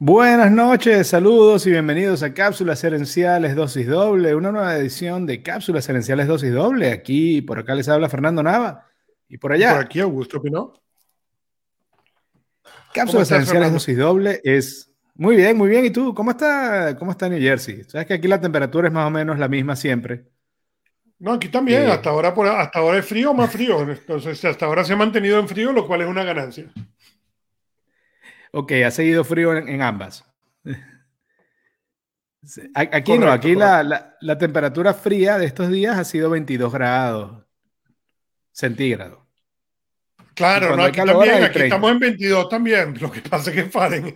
Buenas noches, saludos y bienvenidos a Cápsulas Herenciales Dosis Doble, una nueva edición de Cápsulas Herenciales Dosis Doble. Aquí, por acá les habla Fernando Nava y por allá. Por aquí Augusto Pino. Cápsulas Herenciales Dosis Doble es muy bien, muy bien. ¿Y tú? ¿Cómo está, cómo está New Jersey? Sabes que aquí la temperatura es más o menos la misma siempre. No, aquí también. Eh, hasta, ahora, hasta ahora es frío o más frío. Entonces, hasta ahora se ha mantenido en frío, lo cual es una ganancia. Ok, ha seguido frío en, ambas. Aquí no, aquí la, temperatura fría de estos días ha sido 22 grados centígrados. Claro, no, aquí también, aquí estamos en 22 también, lo que pasa es que paren.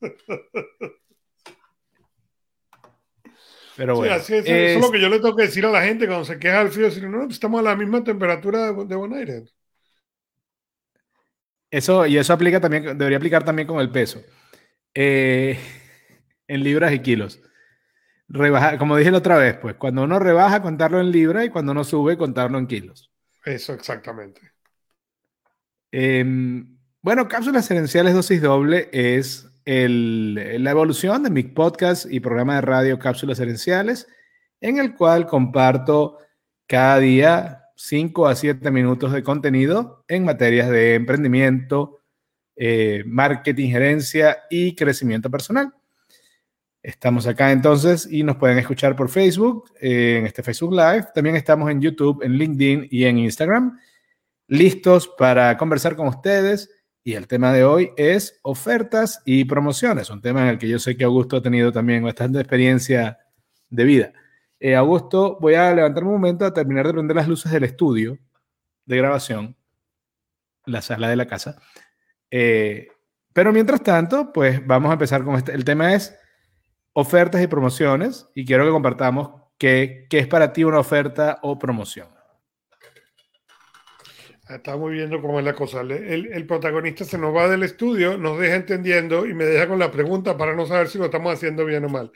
Pero bueno. eso, es, lo que yo le tengo que decir a la gente cuando se queja del frío, decir, no, estamos a la misma temperatura de, de Buen Aire. Eso, y eso aplica también, debería aplicar también con el peso. Eh, en libras y kilos. Rebajar, como dije la otra vez, pues cuando uno rebaja, contarlo en libras y cuando uno sube, contarlo en kilos. Eso exactamente. Em, bueno, Cápsulas Herenciales Dosis Doble es la evolución de mi podcast y programa de radio Cápsulas Herenciales, en el cual comparto cada día 5 a 7 minutos de contenido en materias de emprendimiento, eh, marketing, gerencia y crecimiento personal. Estamos acá entonces y nos pueden escuchar por Facebook, eh, en este Facebook Live. También estamos en YouTube, en LinkedIn y en Instagram, listos para conversar con ustedes. Y el tema de hoy es ofertas y promociones, un tema en el que yo sé que Augusto ha tenido también bastante experiencia de vida. Eh, Augusto, voy a levantarme un momento a terminar de prender las luces del estudio de grabación, la sala de la casa. Eh, pero mientras tanto, pues vamos a empezar con este. El tema es ofertas y promociones y quiero que compartamos qué, qué es para ti una oferta o promoción. Estamos viendo cómo es la cosa. El, el, protagonista se nos va del estudio, nos deja entendiendo y me deja con la pregunta para no saber si lo estamos haciendo bien o mal.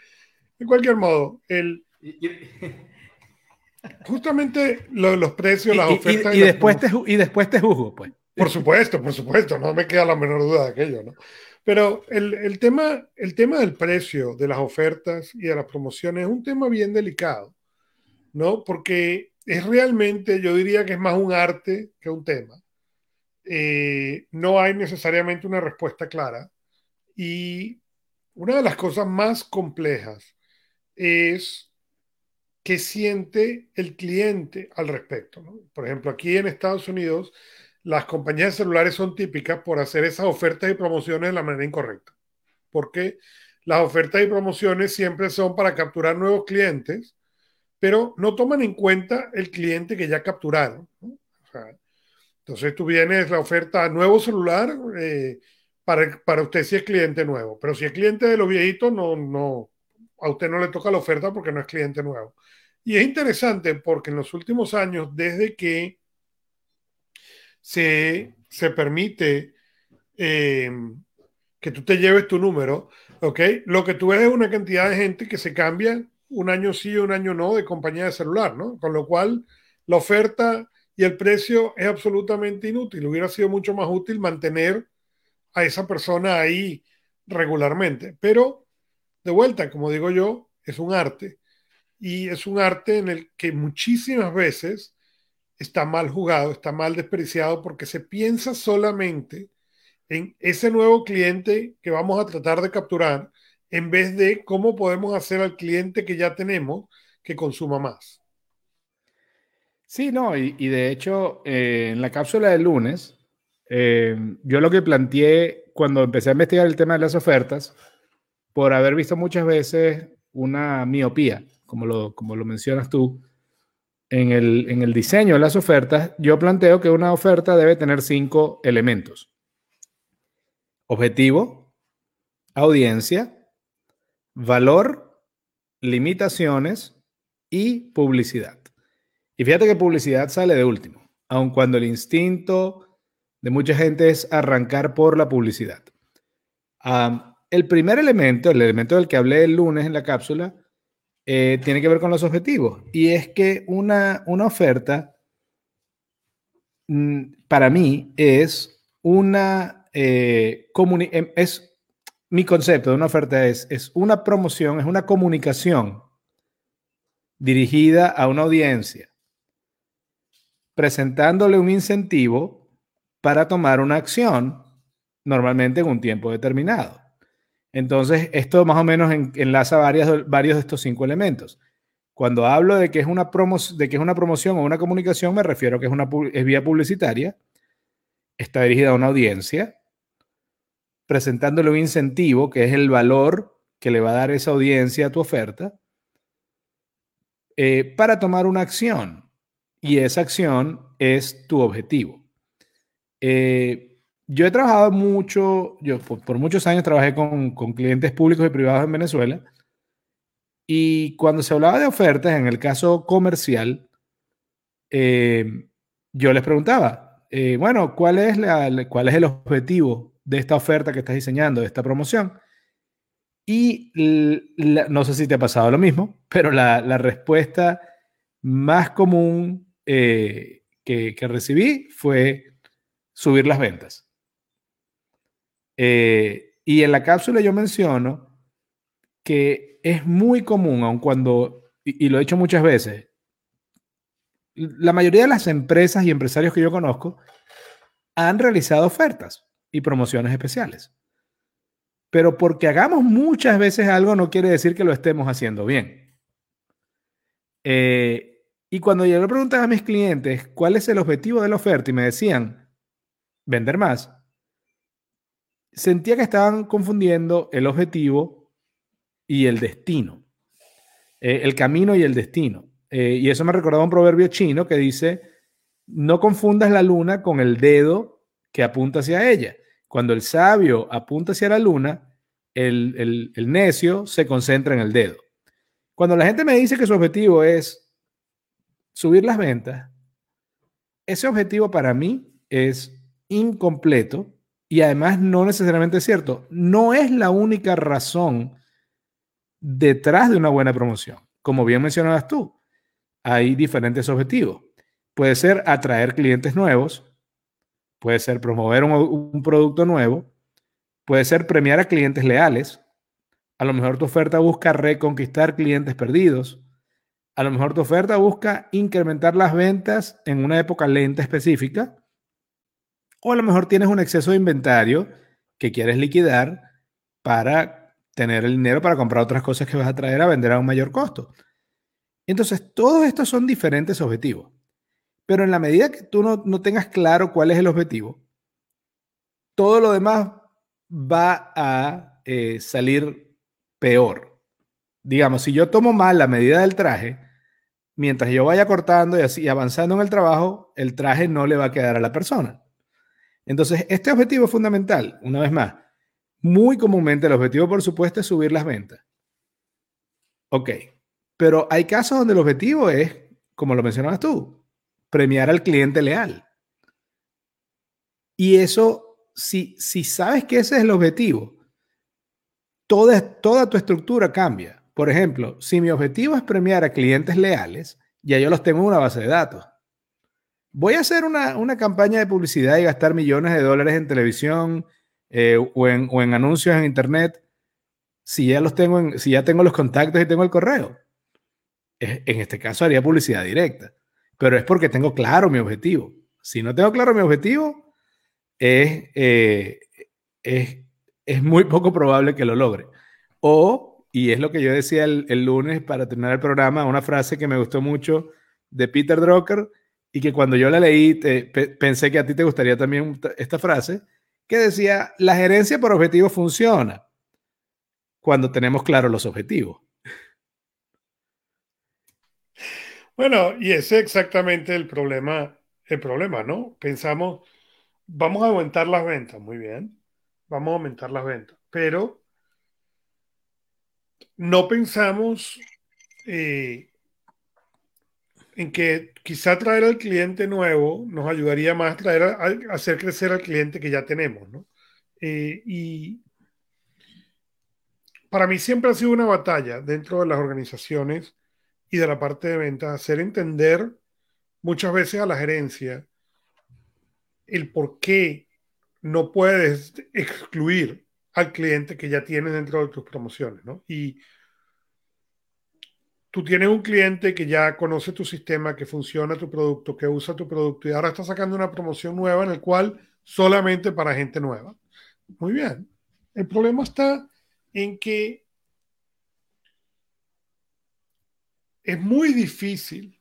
De cualquier modo, el, Justamente los precios, las ofertas. Y, después te, y después te juzgo, pues. Por supuesto, por supuesto, no me queda la menor duda de aquello, ¿no? Pero el, tema, el tema del precio de las ofertas y de las promociones es un tema bien delicado, ¿no? Porque es realmente, yo diría que es más un arte que un tema. Eh, no hay necesariamente una respuesta clara. Y una de las cosas más complejas es qué siente el cliente al respecto. Por ejemplo, aquí en Estados Unidos, las compañías celulares son típicas por hacer esas ofertas y promociones de la manera incorrecta. Porque las ofertas y promociones siempre son para capturar nuevos clientes, pero no toman en cuenta el cliente que ya capturaron. entonces tú vienes la oferta nuevo celular eh, para, para usted si es cliente nuevo, pero si es cliente de los viejitos, no, no, a usted no le toca la oferta porque no es cliente nuevo. Y es interesante porque en los últimos años, desde que se, permite eh, que tú te lleves tu número, ¿ok? Lo que tú ves es una cantidad de gente que se cambia un año sí, un año no de compañía de celular, ¿no? Con lo cual la oferta y el precio es absolutamente inútil. Hubiera sido mucho más útil mantener a esa persona ahí regularmente. Pero, de vuelta, como digo yo, es un arte y es un arte en el que muchísimas veces está mal jugado, está mal despreciado porque se piensa solamente en ese nuevo cliente que vamos a tratar de capturar en vez de cómo podemos hacer al cliente que ya tenemos que consuma más. Sí, no, y, de hecho, eh, en la cápsula del lunes, eh, yo lo que planteé cuando empecé a investigar el tema de las ofertas, por haber visto muchas veces una miopía como lo, como lo mencionas tú, en el, en el diseño de las ofertas, yo planteo que una oferta debe tener cinco elementos. Objetivo, audiencia, valor, limitaciones y publicidad. Y fíjate que publicidad sale de último, aun cuando el instinto de mucha gente es arrancar por la publicidad. El primer elemento, el elemento del que hablé el lunes en la cápsula, eh, tiene que ver con los objetivos. Y es que una, una oferta, mm, para mí, es una, eh, em, es mi concepto de una oferta es, es una promoción, es una comunicación dirigida a una audiencia, presentándole un incentivo para tomar una acción, normalmente en un tiempo determinado. Entonces, esto más o menos enlaza varios, de estos cinco elementos. Cuando hablo de que, es una de que es una promoción o una comunicación, me refiero a que es una es vía publicitaria, está dirigida a una audiencia, presentándole un incentivo, que es el valor que le va a dar esa audiencia a tu oferta, eh, para tomar una acción. Y esa acción es tu objetivo. Eh, yo he trabajado mucho, yo por, muchos años trabajé con, clientes públicos y privados en Venezuela. Y cuando se hablaba de ofertas, en el caso comercial, eh, yo les preguntaba, bueno, ¿cuál es, la, ¿cuál es el objetivo de esta oferta que estás diseñando, de esta promoción. Y no sé si te ha pasado lo mismo, pero la, respuesta más común eh, que, recibí fue subir las ventas. Eh, y en la cápsula yo menciono que es muy común, aun cuando, y, lo he hecho muchas veces, la mayoría de las empresas y empresarios que yo conozco han realizado ofertas y promociones especiales. Pero porque hagamos muchas veces algo no quiere decir que lo estemos haciendo bien. Eh, y cuando yo le preguntaba a mis clientes cuál es el objetivo de la oferta y me decían vender más, sentía que estaban confundiendo el objetivo y el destino, eh, el camino y el destino. Eh, y eso me recordaba un proverbio chino que dice, no confundas la luna con el dedo que apunta hacia ella. Cuando el sabio apunta hacia la luna, el, necio se concentra en el dedo. Cuando la gente me dice que su objetivo es subir las ventas, ese objetivo para mí es incompleto y además no necesariamente es cierto. No es la única razón detrás de una buena promoción. Como bien mencionabas tú, hay diferentes objetivos. Puede ser atraer clientes nuevos, puede ser promover un, producto nuevo, puede ser premiar a clientes leales, a lo mejor tu oferta busca reconquistar clientes perdidos, a lo mejor tu oferta busca incrementar las ventas en una época lenta específica, o a lo mejor tienes un exceso de inventario que quieres liquidar para tener el dinero para comprar otras cosas que vas a traer a vender a un mayor costo. Entonces, todos estos son diferentes objetivos. Pero en la medida que tú no, tengas claro cuál es el objetivo, todo lo demás va a eh, salir peor. Digamos, si yo tomo mal la medida del traje, mientras yo vaya cortando y así avanzando en el trabajo, el traje no le va a quedar a la persona. Entonces, este objetivo es fundamental, una vez más. Muy comúnmente el objetivo, por supuesto, es subir las ventas. Ok, pero hay casos donde el objetivo es, como lo mencionabas tú, premiar al cliente leal. Y eso, si, si sabes que ese es el objetivo, toda, toda tu estructura cambia. Por ejemplo, si mi objetivo es premiar a clientes leales, ya yo los tengo en una base de datos. Voy a hacer una, campaña de publicidad y gastar millones de dólares en televisión eh, o, en, o, en, anuncios en internet si ya los tengo en, si ya tengo los contactos y tengo el correo. En este caso haría publicidad directa pero es porque tengo claro mi objetivo. Si no tengo claro mi objetivo, es, eh, es, es, muy poco probable que lo logre. O, y es lo que yo decía el, lunes para terminar el programa, una frase que me gustó mucho de Peter Drucker y que cuando yo la leí pensé que a ti te gustaría también esta frase, que decía, la gerencia por objetivo funciona cuando tenemos claros los objetivos. Bueno, y ese es exactamente el problema, el problema, ¿no? Pensamos, vamos a aumentar las ventas, muy bien, vamos a aumentar las ventas, pero no pensamos eh, en que quizá traer al cliente nuevo nos ayudaría más traer a, hacer crecer al cliente que ya tenemos, ¿no? Eh, y para mí siempre ha sido una batalla dentro de las organizaciones y de la parte de ventas, hacer entender muchas veces a la gerencia el por qué no puedes excluir al cliente que ya tienes dentro de tus promociones, ¿no? Y tú tienes un cliente que ya conoce tu sistema, que funciona tu producto, que usa tu producto y ahora está sacando una promoción nueva en el cual solamente para gente nueva. Muy bien. El problema está en que es muy difícil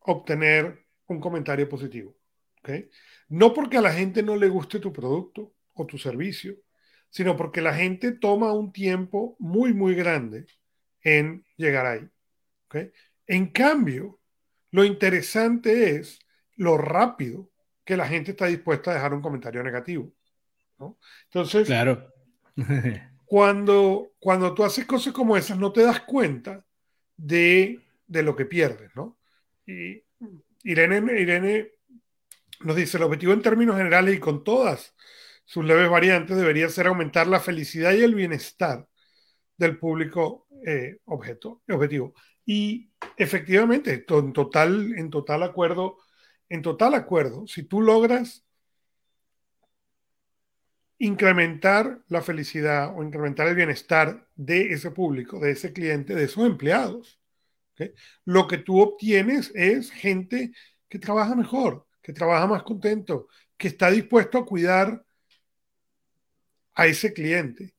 obtener un comentario positivo. ¿okay? No porque a la gente no le guste tu producto o tu servicio, sino porque la gente toma un tiempo muy, muy grande en llegar ahí. En cambio, lo interesante es lo rápido que la gente está dispuesta a dejar un comentario negativo. Entonces, claro. cuando, cuando tú haces cosas como esas, no te das cuenta de, lo que pierdes. ¿no? Y Irene, Irene nos dice, el objetivo en términos generales y con todas sus leves variantes debería ser aumentar la felicidad y el bienestar del público eh, objeto, objetivo. Y efectivamente, en total, en total acuerdo, en total acuerdo, si tú logras incrementar la felicidad o incrementar el bienestar de ese público, de ese cliente, de esos empleados, lo que tú obtienes es gente que trabaja mejor, que trabaja más contento, que está dispuesto a cuidar a ese cliente.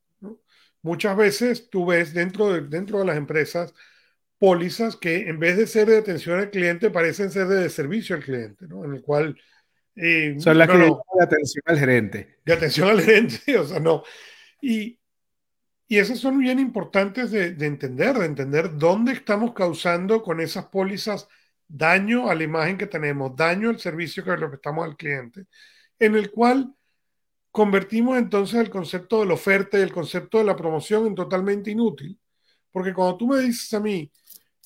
Muchas veces tú ves dentro de, dentro de las empresas pólizas que en vez de ser de atención al cliente parecen ser de servicio al cliente, ¿no? En el cual... Eh, Son las que de atención al gerente. De atención al gerente, o sea, no. Y, y esas son bien importantes de, de, entender, de entender dónde estamos causando con esas pólizas daño a la imagen que tenemos, daño al servicio que le prestamos al cliente, en el cual convertimos entonces el concepto de la oferta y el concepto de la promoción en totalmente inútil. Porque cuando tú me dices a mí,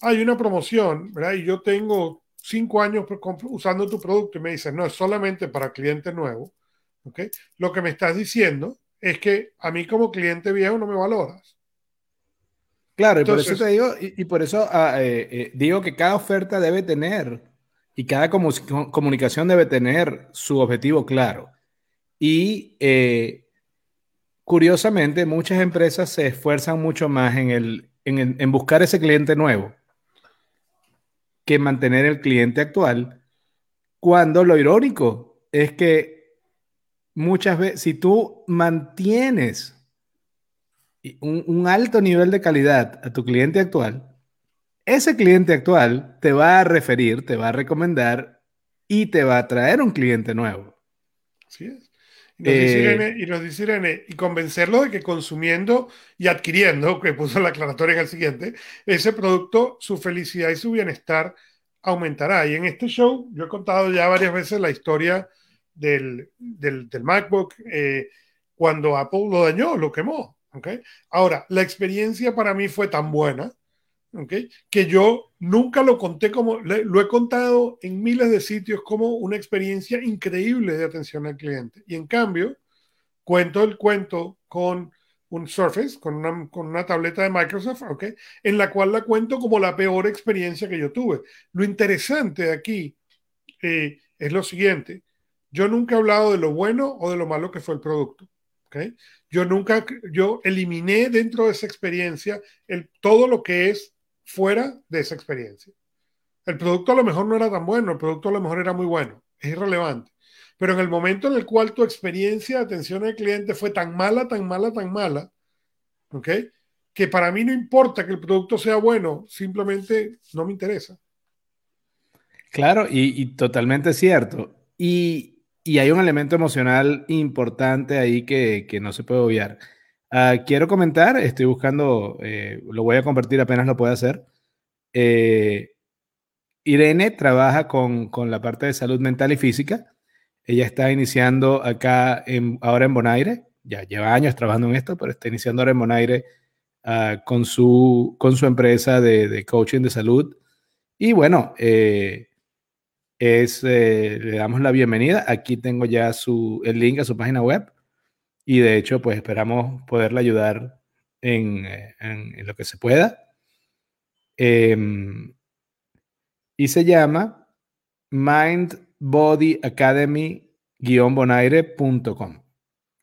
hay una promoción, ¿verdad? Y yo tengo cinco años usando tu producto y me dices, no, es solamente para cliente nuevo, ¿ok? Lo que me estás diciendo es que a mí como cliente viejo no me valoras. Claro, y por eso te digo, y, por eso ah, eh, eh, digo que cada oferta debe tener y cada comunicación debe tener su objetivo claro. Y eh, curiosamente, muchas empresas se esfuerzan mucho más en, el, en, buscar ese cliente nuevo que mantener el cliente actual, cuando lo irónico es que muchas veces, si tú mantienes un, alto nivel de calidad a tu cliente actual, ese cliente actual te va a referir, te va a recomendar y te va a traer un cliente nuevo. Así es. Y nos, dice eh, Irene, y y convencerlo de que consumiendo y adquiriendo, que puso la aclaratoria en el siguiente, ese producto, su felicidad y su bienestar aumentará. Y en este show, yo he contado ya varias veces la historia del, del, MacBook eh, cuando Apple lo dañó, lo quemó. ¿okay? Ahora, la experiencia para mí fue tan buena ¿okay? que yo nunca lo conté como, lo he contado en miles de sitios como una experiencia increíble de atención al cliente. Y en cambio, cuento el cuento con un Surface, con una, con una tableta de Microsoft, ¿ok? En la cual la cuento como la peor experiencia que yo tuve. Lo interesante aquí eh, es lo siguiente. Yo nunca he hablado de lo bueno o de lo malo que fue el producto. ¿okay? Yo nunca, yo eliminé dentro de esa experiencia el, todo lo que es fuera de esa experiencia. El producto a lo mejor no era tan bueno, el producto a lo mejor era muy bueno, es irrelevante. Pero en el momento en el cual tu experiencia de atención al cliente fue tan mala, tan mala, tan mala, ¿ok? Que para mí no importa que el producto sea bueno, simplemente no me interesa. Claro, y, totalmente cierto. Y, hay un elemento emocional importante ahí que, no se puede obviar. Ah, quiero comentar, estoy buscando, eh, lo voy a compartir apenas lo pueda hacer. Eh, Irene trabaja con, la parte de salud mental y física. Ella está iniciando acá, en, ahora en Bonaire. Ya lleva años trabajando en esto, pero está iniciando ahora en Bonaire ah, con, su, con su empresa de, coaching de salud. Y bueno, eh, es, le damos la bienvenida. Aquí tengo ya su, el link a su página web y de hecho, pues esperamos poderle ayudar en, en, lo que se pueda. Em, y se llama mindbodyacademy-bonaire.com.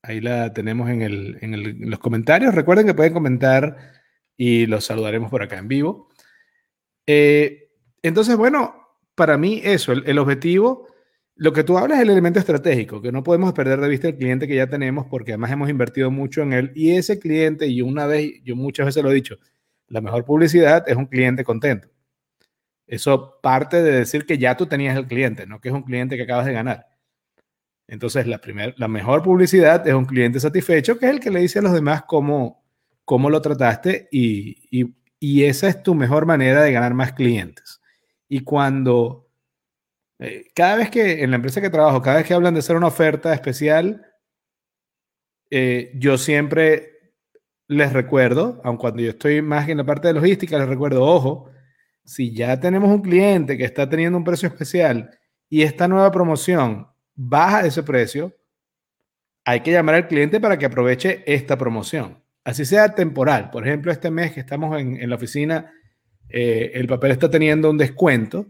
Ahí la tenemos en, los comentarios. Recuerden que pueden comentar y los saludaremos por acá en vivo. Eh, entonces, bueno, para mí eso, el, objetivo, lo que tú hablas es el elemento estratégico, que no podemos perder de vista el cliente que ya tenemos porque además hemos invertido mucho en él y ese cliente, y una vez, yo muchas veces lo he dicho, la mejor publicidad es un cliente contento. Eso parte de decir que ya tú tenías el cliente, no que es un cliente que acabas de ganar. Entonces, la, primer, la mejor publicidad es un cliente satisfecho, que es el que le dice a los demás cómo, cómo lo trataste y, y, esa es tu mejor manera de ganar más clientes. Y cuando, eh, cada vez que en la empresa que trabajo, cada vez que hablan de hacer una oferta especial, eh, yo siempre les recuerdo, aun cuando yo estoy más en la parte de logística, les recuerdo, ojo, si ya tenemos un cliente que está teniendo un precio especial y esta nueva promoción baja ese precio, hay que llamar al cliente para que aproveche esta promoción. Así sea temporal. Por ejemplo, este mes que estamos en, la oficina, eh, el papel está teniendo un descuento.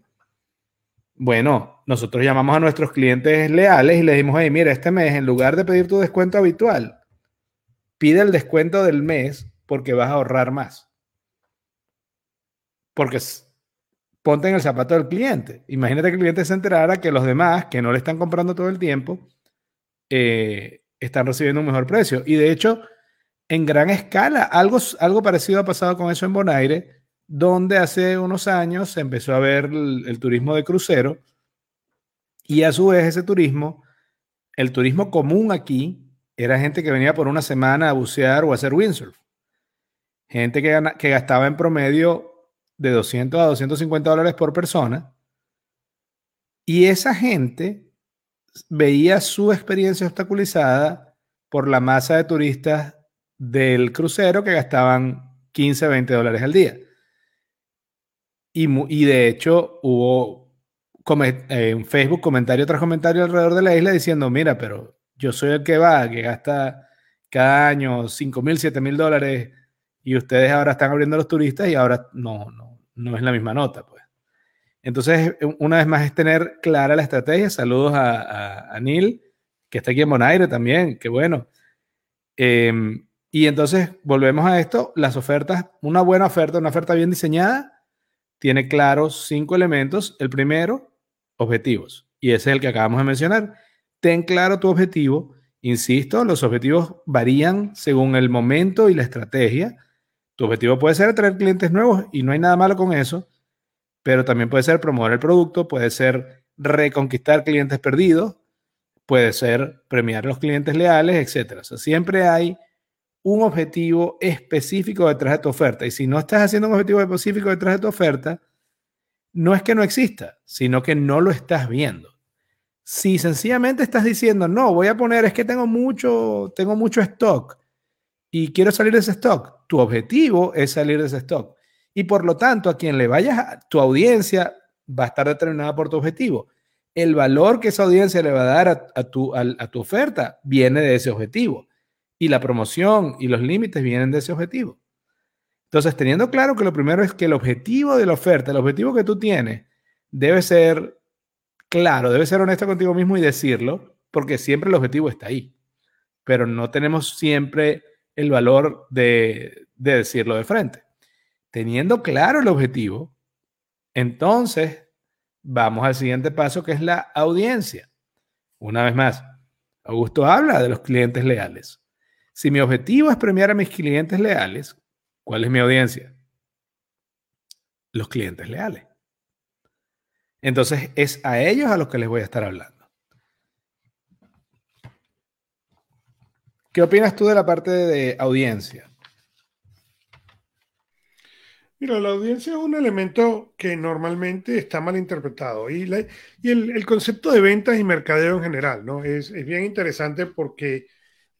Bueno, nosotros llamamos a nuestros clientes leales y le decimos, hey, mira, este mes, en lugar de pedir tu descuento habitual, pide el descuento del mes porque vas a ahorrar más. Porque ponte en el zapato del cliente. Imagínate que el cliente se enterara que los demás, que no le están comprando todo el tiempo, eh, están recibiendo un mejor precio. Y de hecho, en gran escala, algo, algo parecido ha pasado con eso en Bonaire, donde hace unos años se empezó a ver el, turismo de crucero y a su vez ese turismo, el turismo común aquí, era gente que venía por una semana a bucear o a hacer windsurf. Gente que, gastaba en promedio de 200 a 250 dólares por persona. Y esa gente veía su experiencia obstaculizada por la masa de turistas del crucero que gastaban 15, 20 dólares al día. Y, y de hecho hubo eh, en Facebook comentario tras comentario alrededor de la isla diciendo, mira, pero yo soy el que va, que gasta cada año 5 mil, 7 mil dólares y ustedes ahora están abriendo a los turistas y ahora no, no, no es la misma nota, pues. Entonces, una vez más es tener clara la estrategia. Saludos a, a, Neil, que está aquí en Bonaire también, qué bueno. Em, y entonces volvemos a esto, las ofertas, una buena oferta, una oferta bien diseñada, tiene claros cinco elementos. El primero, objetivos. Y ese es el que acabamos de mencionar. Ten claro tu objetivo. Insisto, los objetivos varían según el momento y la estrategia. Tu objetivo puede ser atraer clientes nuevos y no hay nada malo con eso, pero también puede ser promover el producto, puede ser reconquistar clientes perdidos, puede ser premiar a los clientes leales, etc. siempre hay un objetivo específico detrás de tu oferta. Y si no estás haciendo un objetivo específico detrás de tu oferta, no es que no exista, sino que no lo estás viendo. Si sencillamente estás diciendo, no, voy a poner, es que tengo mucho, tengo mucho stock y quiero salir de ese stock, tu objetivo es salir de ese stock. Y por lo tanto, a quien le vayas, tu audiencia va a estar determinada por tu objetivo. El valor que esa audiencia le va a dar a, tu, a tu oferta viene de ese objetivo. Y la promoción y los límites vienen de ese objetivo. Entonces, teniendo claro que lo primero es que el objetivo de la oferta, el objetivo que tú tienes, debe ser claro, debe ser honesto contigo mismo y decirlo, porque siempre el objetivo está ahí. Pero no tenemos siempre el valor de, decirlo de frente. Teniendo claro el objetivo, entonces vamos al siguiente paso que es la audiencia. Una vez más, Augusto habla de los clientes leales. Si mi objetivo es premiar a mis clientes leales, ¿cuál es mi audiencia? Los clientes leales. Entonces es a ellos a los que les voy a estar hablando. ¿Qué opinas tú de la parte de audiencia? Mira, la audiencia es un elemento que normalmente está mal interpretado y, el, concepto de ventas y mercadeo en general, ¿no? Es, bien interesante porque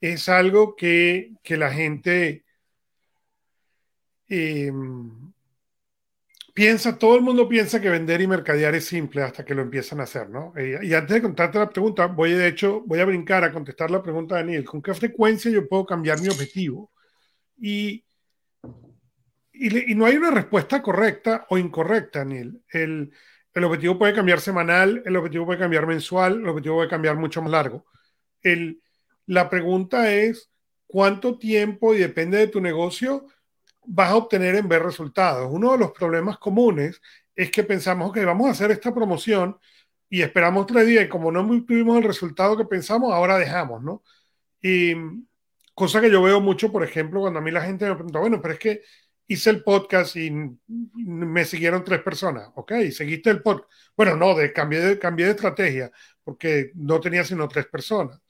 es algo que, la gente em, piensa, todo el mundo piensa que vender y mercadear es simple hasta que lo empiezan a hacer, ¿no? Eh, y antes de contarte la pregunta, voy de hecho, voy a brincar a contestar la pregunta de Daniel. ¿Con qué frecuencia yo puedo cambiar mi objetivo? Y, y, no hay una respuesta correcta o incorrecta, Daniel. El, el objetivo puede cambiar semanal, el objetivo puede cambiar mensual, el objetivo puede cambiar mucho más largo. El, La pregunta es, ¿cuánto tiempo y depende de tu negocio vas a obtener en ver resultados? Uno de los problemas comunes es que pensamos que vamos a hacer esta promoción y esperamos tres días y como no tuvimos el resultado que pensamos, ahora dejamos, ¿no? Y cosa que yo veo mucho, por ejemplo, cuando a mí la gente me pregunta, bueno, pero es que hice el podcast y me siguieron tres personas, ¿ok? Seguiste el podcast. Bueno, no, de, cambié, de, cambié de estrategia porque no tenía sino tres personas.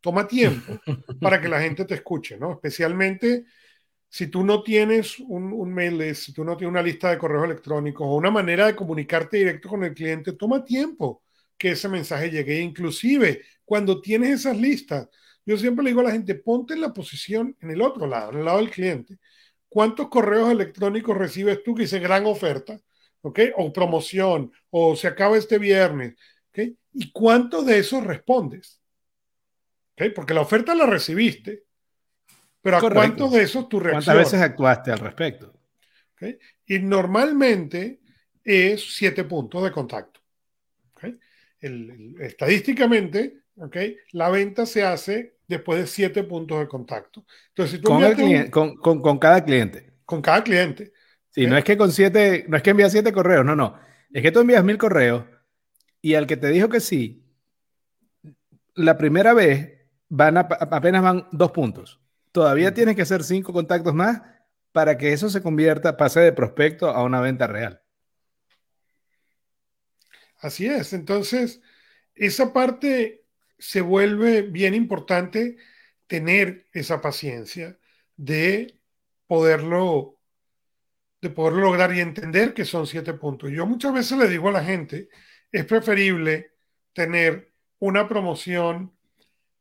Toma tiempo para que la gente te escuche, ¿no? Especialmente si tú no tienes un, mail si tú no tienes una lista de correos electrónicos o una manera de comunicarte directo con el cliente, toma tiempo que ese mensaje llegue. Inclusive, cuando tienes esas listas, yo siempre le digo a la gente, ponte en la posición en el otro lado, en el lado del cliente. ¿Cuántos correos electrónicos recibes tú que dice gran oferta? ¿Ok? O promoción, o se acaba este viernes. ¿Ok? ¿Y cuántos de esos respondes? ¿Ok? Porque la oferta la recibiste pero ¿a cuántos de esos tu reacción? ¿Cuántas veces actuaste al respecto? Y normalmente es siete puntos de contacto. estadísticamente, la venta se hace después de siete puntos de contacto. Entonces, con, con, cada cliente. Con cada cliente. Sí, no es que con siete, no es que envías siete correos, no, no. Es que tú envías mil correos y al que te dijo que sí, la primera vez van apenas van dos puntos. Todavía tienes que hacer cinco contactos más para que eso se convierta, pase de prospecto a una venta real. Así es. Entonces, esa parte se vuelve bien importante tener esa paciencia de poderlo de poder lograr y entender que son siete puntos. Yo muchas veces le digo a la gente, es preferible tener una promoción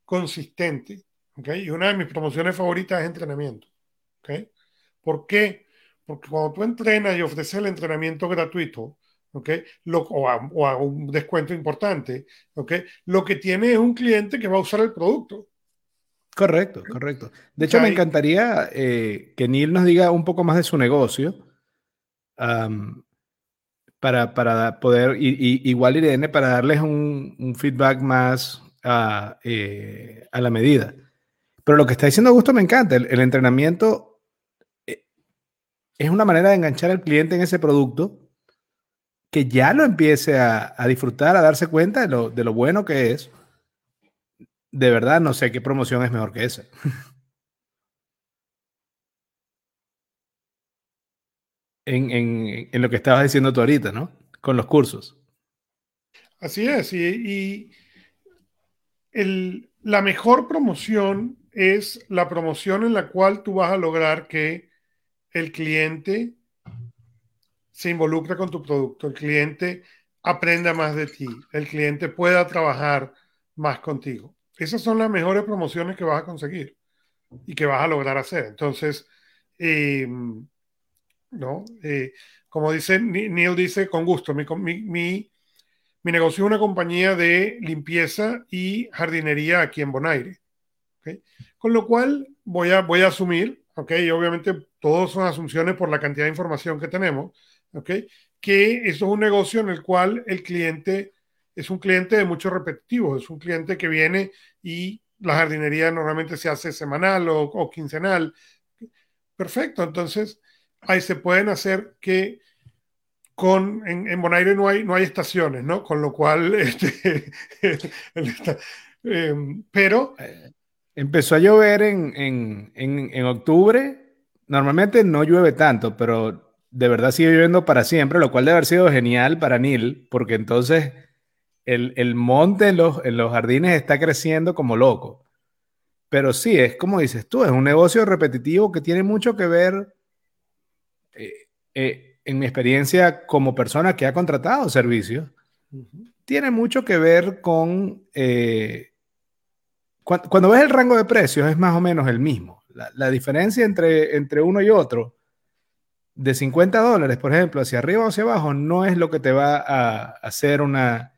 consistente y una de mis promociones favoritas es entrenamiento. ¿okay? ¿Por qué? Porque cuando tú entrenas y ofreces el entrenamiento gratuito, ¿okay? Lo, o, a, un descuento importante, ¿okay? lo que tiene es un cliente que va a usar el producto. Correcto, correcto. De hecho, me encantaría eh, que Neil nos diga un poco más de su negocio para, para, poder, y, igual Irene, para darles un, feedback más eh, a la medida. Pero lo que está diciendo Augusto me encanta. El, entrenamiento eh, es una manera de enganchar al cliente en ese producto que ya lo empiece a, disfrutar, a darse cuenta de lo, de lo, bueno que es. De verdad, no sé qué promoción es mejor que esa. en, en, en, lo que estabas diciendo tú ahorita, ¿no? Con los cursos. Así es, y la mejor promoción es la promoción en la cual tú vas a lograr que el cliente se involucre con tu producto, el cliente aprenda más de ti, el cliente pueda trabajar más contigo. Esas son las mejores promociones que vas a conseguir y que vas a lograr hacer. Entonces, em, ¿no? Eh, como dice Neil dice, con gusto, mi, negocio es una compañía de limpieza y jardinería aquí en Bonaire. Con lo cual voy a, voy a asumir, ¿ok? Y obviamente todos son asunciones por la cantidad de información que tenemos, ¿ok? Que eso es un negocio en el cual el cliente es un cliente de mucho repetitivo, es un cliente que viene y la jardinería normalmente se hace semanal o, quincenal. Perfecto, entonces ahí se pueden hacer que con, en, en Bonaire no hay, no hay estaciones, ¿no? Con lo cual, este, eh, pero eh, Empezó a llover en, octubre. Normalmente no llueve tanto, pero de verdad sigue lloviendo para siempre, lo cual debe haber sido genial para Neil, porque entonces el, monte en los, en los jardines está creciendo como loco. Pero sí, es como dices tú, es un negocio repetitivo que tiene mucho que ver, eh, eh, en mi experiencia como persona que ha contratado servicios, tiene mucho que ver con eh, cuando, ves el rango de precios es más o menos el mismo. La, diferencia entre, entre uno y otro de 50 dólares, por ejemplo, hacia arriba o hacia abajo, no es lo que te va a hacer una,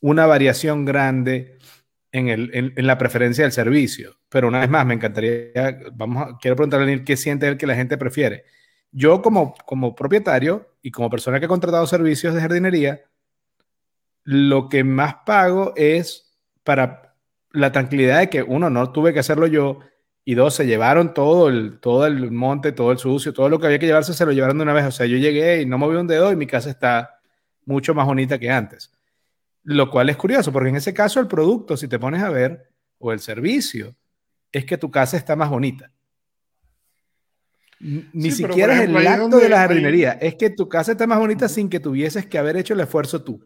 una variación grande en, el, en, la preferencia del servicio. Pero una vez más, me encantaría, vamos a, quiero preguntarle a qué siente él que la gente prefiere. Yo como, como propietario y como persona que ha contratado servicios de jardinería, lo que más pago es para la tranquilidad de que uno no tuve que hacerlo yo y dos se llevaron todo el, todo el monte, todo el sucio, todo lo que había que llevarse se lo llevaron de una vez. O sea, yo llegué y no moví un dedo y mi casa está mucho más bonita que antes. Lo cual es curioso, porque en ese caso el producto, si te pones a ver, o el servicio, es que tu casa está más bonita. Ni siquiera es el acto de la jardinería, es que tu casa está más bonita sin que tuvieses que haber hecho el esfuerzo tú.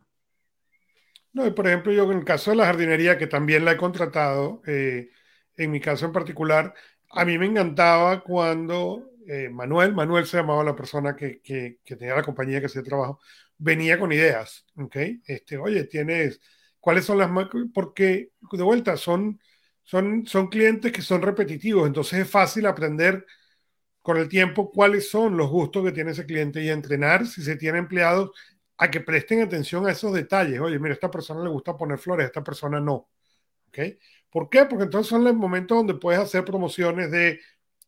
No, y por ejemplo, yo en el caso de la jardinería, que también la he contratado, eh, en mi caso en particular, a mí me encantaba cuando eh, Manuel, Manuel se llamaba la persona que, que, que tenía la compañía que hacía trabajo, venía con ideas, ¿ok? Este, oye, tienes, ¿cuáles son las más? Porque, de vuelta, son, son, son clientes que son repetitivos, entonces es fácil aprender con el tiempo cuáles son los gustos que tiene ese cliente y entrenar, si se tiene empleados, a que presten atención a esos detalles. Oye, mira, a esta persona le gusta poner flores, a esta persona no. ¿Ok? ¿Por qué? Porque entonces son los momentos donde puedes hacer promociones de,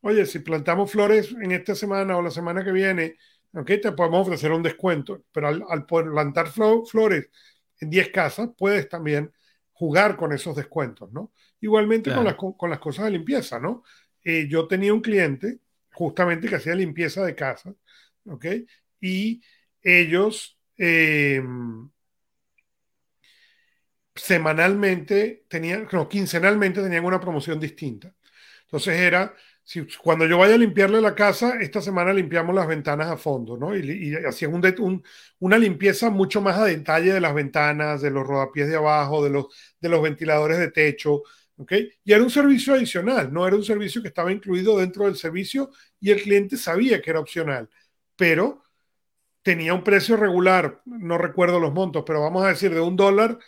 oye, si plantamos flores en esta semana o la semana que viene, ¿ok? Te podemos ofrecer un descuento, pero al, plantar flores en 10 casas, puedes también jugar con esos descuentos, ¿no? Igualmente con, las, con las cosas de limpieza, ¿no? Eh, yo tenía un cliente justamente que hacía limpieza de casa, ¿ok? Y ellos em, semanalmente tenían, no, quincenalmente tenían una promoción distinta. Entonces era, si, cuando yo vaya a limpiarle la casa, esta semana limpiamos las ventanas a fondo, ¿no? Y, hacían un, una limpieza mucho más a detalle de las ventanas, de los rodapiés de abajo, de los, de los ventiladores de techo, y era un servicio adicional, no era un servicio que estaba incluido dentro del servicio y el cliente sabía que era opcional, pero tenía un precio regular, no recuerdo los montos, pero vamos a decir de un dólar,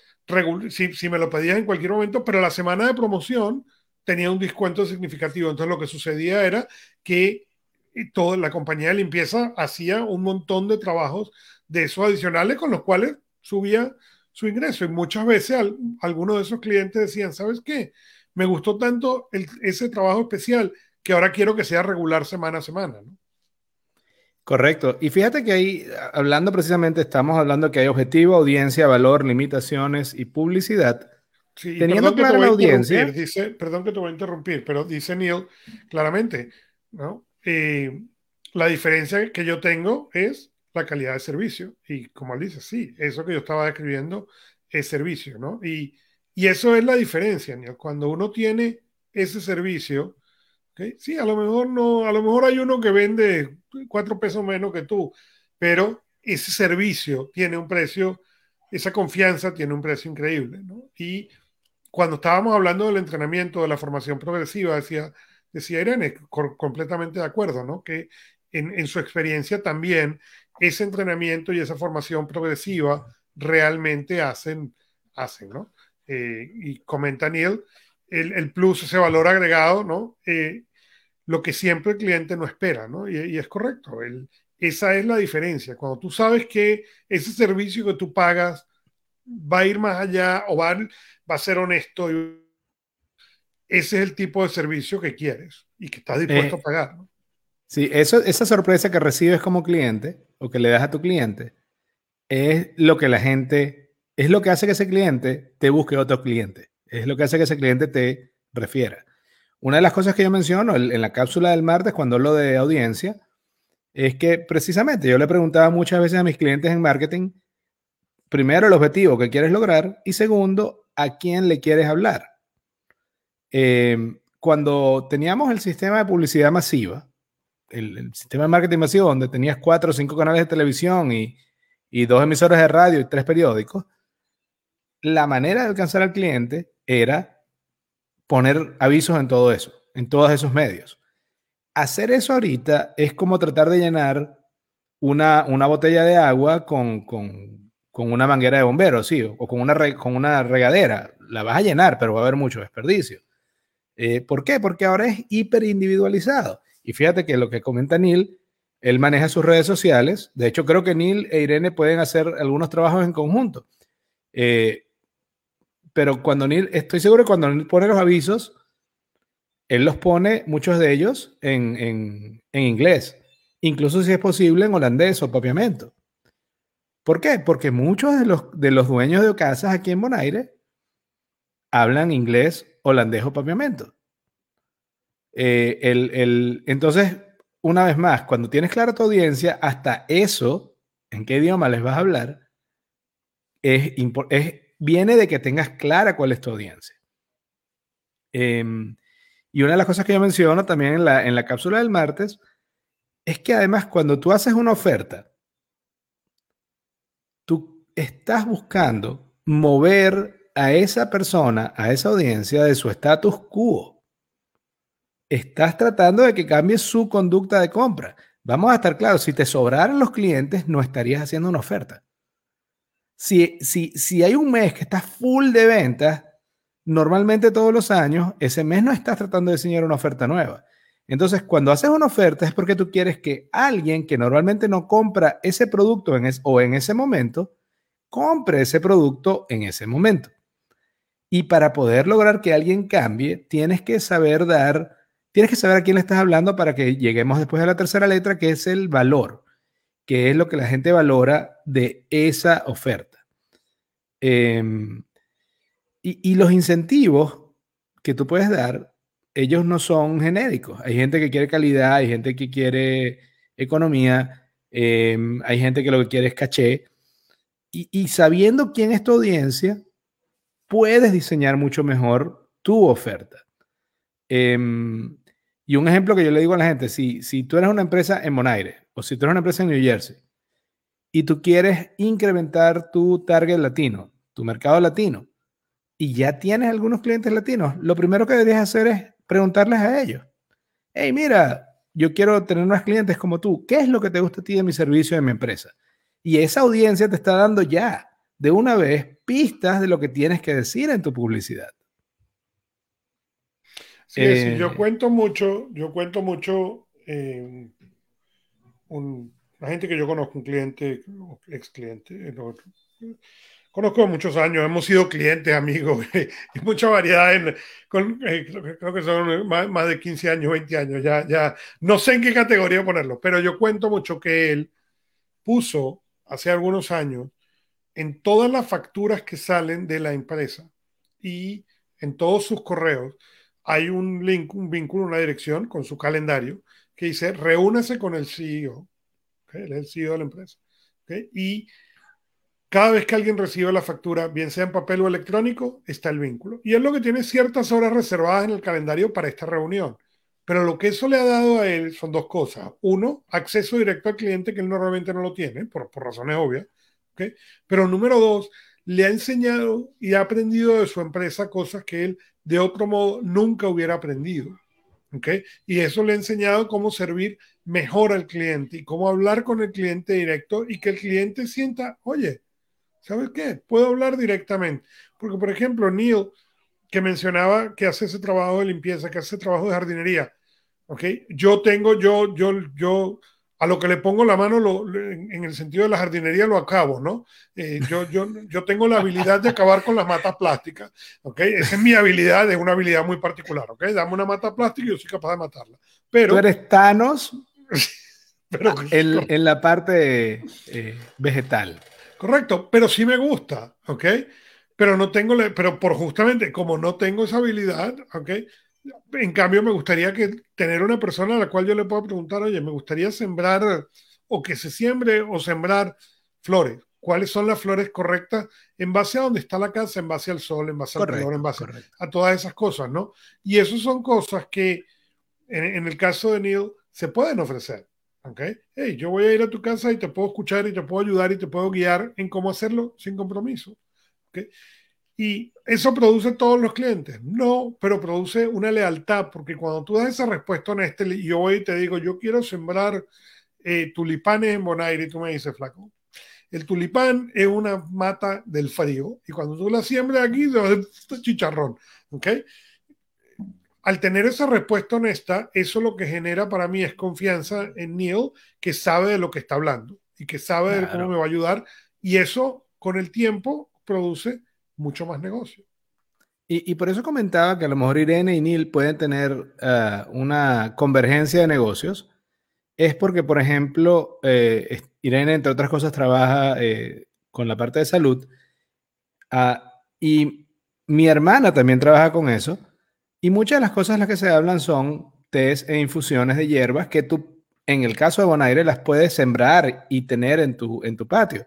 si, si me lo pedías en cualquier momento, pero la semana de promoción tenía un descuento significativo. Entonces lo que sucedía era que eh, toda la compañía de limpieza hacía un montón de trabajos de esos adicionales con los cuales subía su ingreso. Y muchas veces algunos de esos clientes decían, ¿sabes qué? Me gustó tanto ese trabajo especial que ahora quiero que sea regular semana a semana. Correcto. Y fíjate que ahí, hablando precisamente, estamos hablando que hay objetivo, audiencia, valor, limitaciones y publicidad. Teniendo clara la audiencia. Dice, perdón que te voy a interrumpir, pero dice Neil claramente, ¿no? Eh, la diferencia que yo tengo es la calidad de servicio. Y como él dice, sí, eso que yo estaba describiendo es servicio, ¿no? Y, y eso es la diferencia, Cuando uno tiene ese servicio, ¿okay? sí, a lo mejor no, a lo mejor hay uno que vende cuatro pesos menos que tú, pero ese servicio tiene un precio, esa confianza tiene un precio increíble, ¿no? Y cuando estábamos hablando del entrenamiento, de la formación progresiva, decía, decía Irene, completamente de acuerdo, ¿no? Que en, en, su experiencia también ese entrenamiento y esa formación progresiva realmente hacen, hacen ¿no? Eh, y comenta Neil, el, el, plus, ese valor agregado, ¿no? Eh, lo que siempre el cliente no espera, ¿no? Y, es correcto, el, esa es la diferencia. Cuando tú sabes que ese servicio que tú pagas va a ir más allá o va, va a ser honesto, ese es el tipo de servicio que quieres y que estás dispuesto eh, a pagar, ¿no? Sí, eso, esa sorpresa que recibes como cliente o que le das a tu cliente es lo que la gente, es lo que hace que ese cliente te busque otro cliente, es lo que hace que ese cliente te refiera. Una de las cosas que yo menciono en la cápsula del martes cuando hablo de audiencia es que precisamente yo le preguntaba muchas veces a mis clientes en marketing, primero el objetivo que quieres lograr y segundo, a quién le quieres hablar. Eh, cuando teníamos el sistema de publicidad masiva, el, sistema de marketing masivo donde tenías cuatro o cinco canales de televisión y, y dos emisoras de radio y tres periódicos, la manera de alcanzar al cliente era poner avisos en todo eso, en todos esos medios. Hacer eso ahorita es como tratar de llenar una, una botella de agua con, con, con, una manguera de bomberos, sí, o con una, con una regadera. La vas a llenar, pero va a haber mucho desperdicio. Eh, ¿Por qué? Porque ahora es hiper individualizado. Y fíjate que lo que comenta Neil, él maneja sus redes sociales. De hecho, creo que Neil e Irene pueden hacer algunos trabajos en conjunto. Eh, pero cuando Neil, estoy seguro que cuando Neil pone los avisos, él los pone, muchos de ellos, en, en, inglés. Incluso si es posible en holandés o papiamento. ¿Por qué? Porque muchos de los, de los dueños de casas aquí en Bonaire hablan inglés, holandés o papiamento. Eh, entonces, una vez más, cuando tienes clara tu audiencia, hasta eso, en qué idioma les vas a hablar, es, es viene de que tengas clara cuál es tu audiencia. Em, y una de las cosas que yo menciono también en la, en la cápsula del martes es que además cuando tú haces una oferta, tú estás buscando mover a esa persona, a esa audiencia de su status quo. Estás tratando de que cambie su conducta de compra. Vamos a estar claros, si te sobraran los clientes, no estarías haciendo una oferta. Si, si, si hay un mes que está full de ventas, normalmente todos los años, ese mes no estás tratando de diseñar una oferta nueva. Entonces, cuando haces una oferta es porque tú quieres que alguien que normalmente no compra ese producto en o en ese momento, compre ese producto en ese momento. Y para poder lograr que alguien cambie, tienes que saber dar, tienes que saber a quién le estás hablando para que lleguemos después a la tercera letra, que es el valor, que es lo que la gente valora de esa oferta. Em, y, los incentivos que tú puedes dar, ellos no son genéricos. Hay gente que quiere calidad, hay gente que quiere economía, em, hay gente que lo que quiere es caché. Y, sabiendo quién es tu audiencia, puedes diseñar mucho mejor tu oferta. Em, y un ejemplo que yo le digo a la gente, si, si tú eres una empresa en Bonaire o si tú eres una empresa en New Jersey y tú quieres incrementar tu target latino, tu mercado latino, y ya tienes algunos clientes latinos, lo primero que deberías hacer es preguntarles a ellos, hey, mira, yo quiero tener unos clientes como tú, ¿qué es lo que te gusta a ti de mi servicio, de mi empresa? Y esa audiencia te está dando ya, de una vez, pistas de lo que tienes que decir en tu publicidad. Sí, eh, yo cuento mucho, yo cuento mucho, eh, un, una gente que yo conozco, un cliente, ex cliente, conozco muchos años, hemos sido clientes, amigos, y mucha variedad. En, eh, creo que son más, de 15 años, 20 años, ya, ya no sé en qué categoría ponerlo, pero yo cuento mucho que él puso hace algunos años en todas las facturas que salen de la empresa y en todos sus correos hay un link, un vínculo, una dirección con su calendario que dice reúnase con el CEO. El CEO de la empresa. Y cada vez que alguien recibe la factura, bien sea en papel o electrónico, está el vínculo. Y es lo que tiene ciertas horas reservadas en el calendario para esta reunión. Pero lo que eso le ha dado a él son dos cosas. Uno, acceso directo al cliente que él normalmente no lo tiene, por, por razones obvias. ¿okay? Pero número dos, le ha enseñado y ha aprendido de su empresa cosas que él de otro modo nunca hubiera aprendido. ¿okay? Y eso le ha enseñado cómo servir mejor al cliente y cómo hablar con el cliente directo y que el cliente sienta, oye, ¿sabes qué? Puedo hablar directamente. Porque, por ejemplo, Neil, que mencionaba que hace ese trabajo de limpieza, que hace trabajo de jardinería, ¿ok? Yo tengo, yo, yo, yo, a lo que le pongo la mano lo, en, el sentido de la jardinería lo acabo, ¿no? Eh, yo, yo, yo tengo la habilidad de acabar con las matas plásticas, ¿ok? Esa es mi habilidad, es una habilidad muy particular, ¿ok? Dame una mata plástica y yo soy capaz de matarla. Pero, Tú eres Thanos pero, en, en la parte eh, vegetal. Correcto, pero sí me gusta, ¿ok? Pero no tengo, pero por justamente como no tengo esa habilidad, ¿ok? En cambio, me gustaría que tener una persona a la cual yo le pueda preguntar, oye, me gustaría sembrar o que se siembre o sembrar flores. ¿Cuáles son las flores correctas en base a dónde está la casa, en base al sol, en base al calor, en base a todas esas cosas, ¿no? Y eso son cosas que en el caso de Neil se pueden ofrecer. ¿ok? Hey, yo voy a ir a tu casa y te puedo escuchar y te puedo ayudar y te puedo guiar en cómo hacerlo sin compromiso. ¿ok? ¿Y eso produce todos los clientes? No, pero produce una lealtad, porque cuando tú das esa respuesta honesta y yo voy y te digo, yo quiero sembrar eh, tulipanes en Bonaire y tú me dices, flaco, el tulipán es una mata del frío y cuando tú la siembras aquí, es chicharrón, ¿ok? al tener esa respuesta honesta, eso lo que genera para mí es confianza en Neil, que sabe de lo que está hablando y que sabe de cómo me va a ayudar. Y eso, con el tiempo, produce mucho más negocio. Y, por eso comentaba que a lo mejor Irene y Neil pueden tener eh, una convergencia de negocios. Es porque, por ejemplo, eh, Irene, entre otras cosas, trabaja eh, con la parte de salud. Ah, y mi hermana también trabaja con eso y muchas de las cosas las que se hablan son tés e infusiones de hierbas que tú, en el caso de Bonaire, las puedes sembrar y tener en tu, en tu patio.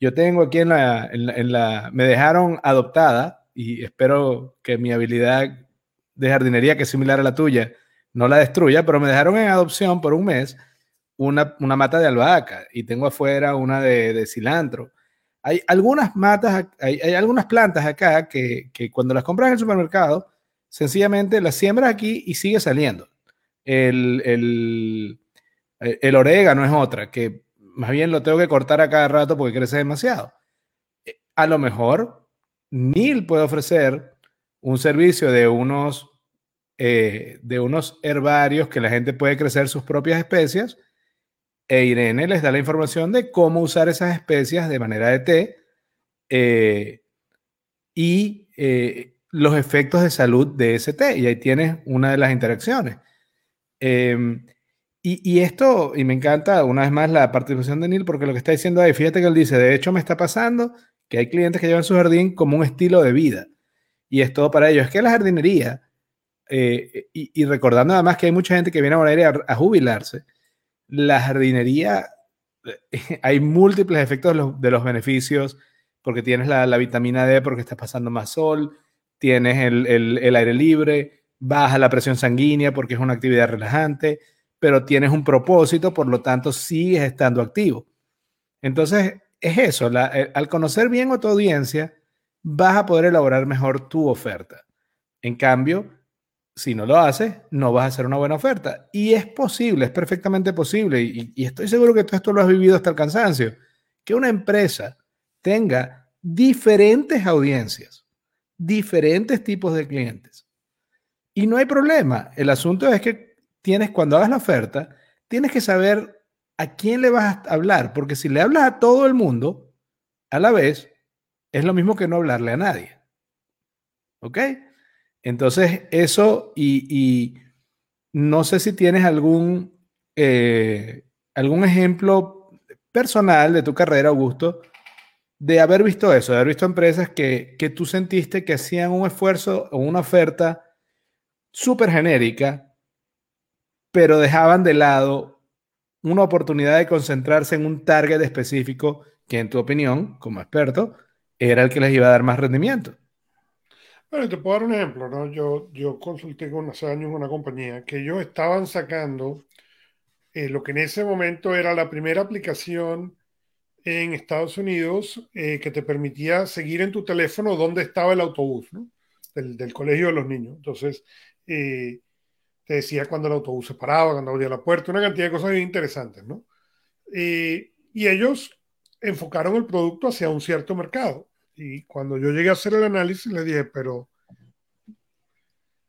Yo tengo aquí en la, en me dejaron adoptada y espero que mi habilidad de jardinería, que es similar a la tuya, no la destruya, pero me dejaron en adopción por un mes una, una mata de albahaca y tengo afuera una de, de cilantro. Hay algunas matas, hay, hay algunas plantas acá que, que, cuando las compras en el supermercado, sencillamente las siembras aquí y sigue saliendo. El, el, el orégano es otra, que más bien lo tengo que cortar a cada rato porque crece demasiado. Eh, a lo mejor Neil puede ofrecer un servicio de unos, eh, de unos herbarios que la gente puede crecer sus propias especies e Irene les da la información de cómo usar esas especias de manera de té eh, y los efectos de salud de ese té. Y ahí tienes una de las interacciones. Em, y, esto, y me encanta una vez más la participación de Neil, porque lo que está diciendo ahí, fíjate que él dice, de hecho me está pasando que hay clientes que llevan su jardín como un estilo de vida. Y es todo para ellos. Es que la jardinería, eh, y, recordando además que hay mucha gente que viene a a, a jubilarse, la jardinería, hay múltiples efectos de los, beneficios, porque tienes la, vitamina D porque estás pasando más sol, tienes el, el aire libre, baja la presión sanguínea porque es una actividad relajante pero tienes un propósito, por lo tanto sigues estando activo. Entonces, es eso, eh, al conocer bien a tu audiencia, vas a poder elaborar mejor tu oferta. En cambio, si no lo haces, no vas a hacer una buena oferta. Y es posible, es perfectamente posible, y, y estoy seguro que tú esto lo has vivido hasta el cansancio, que una empresa tenga diferentes audiencias, diferentes tipos de clientes. Y no hay problema. El asunto es que tienes, cuando hagas la oferta, tienes que saber a quién le vas a hablar, porque si le hablas a todo el mundo a la vez, es lo mismo que no hablarle a nadie. ¿Ok? Entonces, eso y, no sé si tienes algún, eh, algún ejemplo personal de tu carrera, Augusto, de haber visto eso, de haber visto empresas que, que tú sentiste que hacían un esfuerzo o una oferta súper genérica pero dejaban de lado una oportunidad de concentrarse en un target específico que en tu opinión, como experto, era el que les iba a dar más rendimiento. Bueno, te puedo dar un ejemplo, ¿no? Yo, consulté con hace años una compañía que ellos estaban sacando eh, lo que en ese momento era la primera aplicación en Estados Unidos eh, que te permitía seguir en tu teléfono dónde estaba el autobús. Del, del colegio de los niños. Entonces, eh, te decía cuando el autobús se paraba, cuando abría la puerta, una cantidad de cosas bien interesantes, ¿no? y ellos enfocaron el producto hacia un cierto mercado. Y cuando yo llegué a hacer el análisis, les dije, pero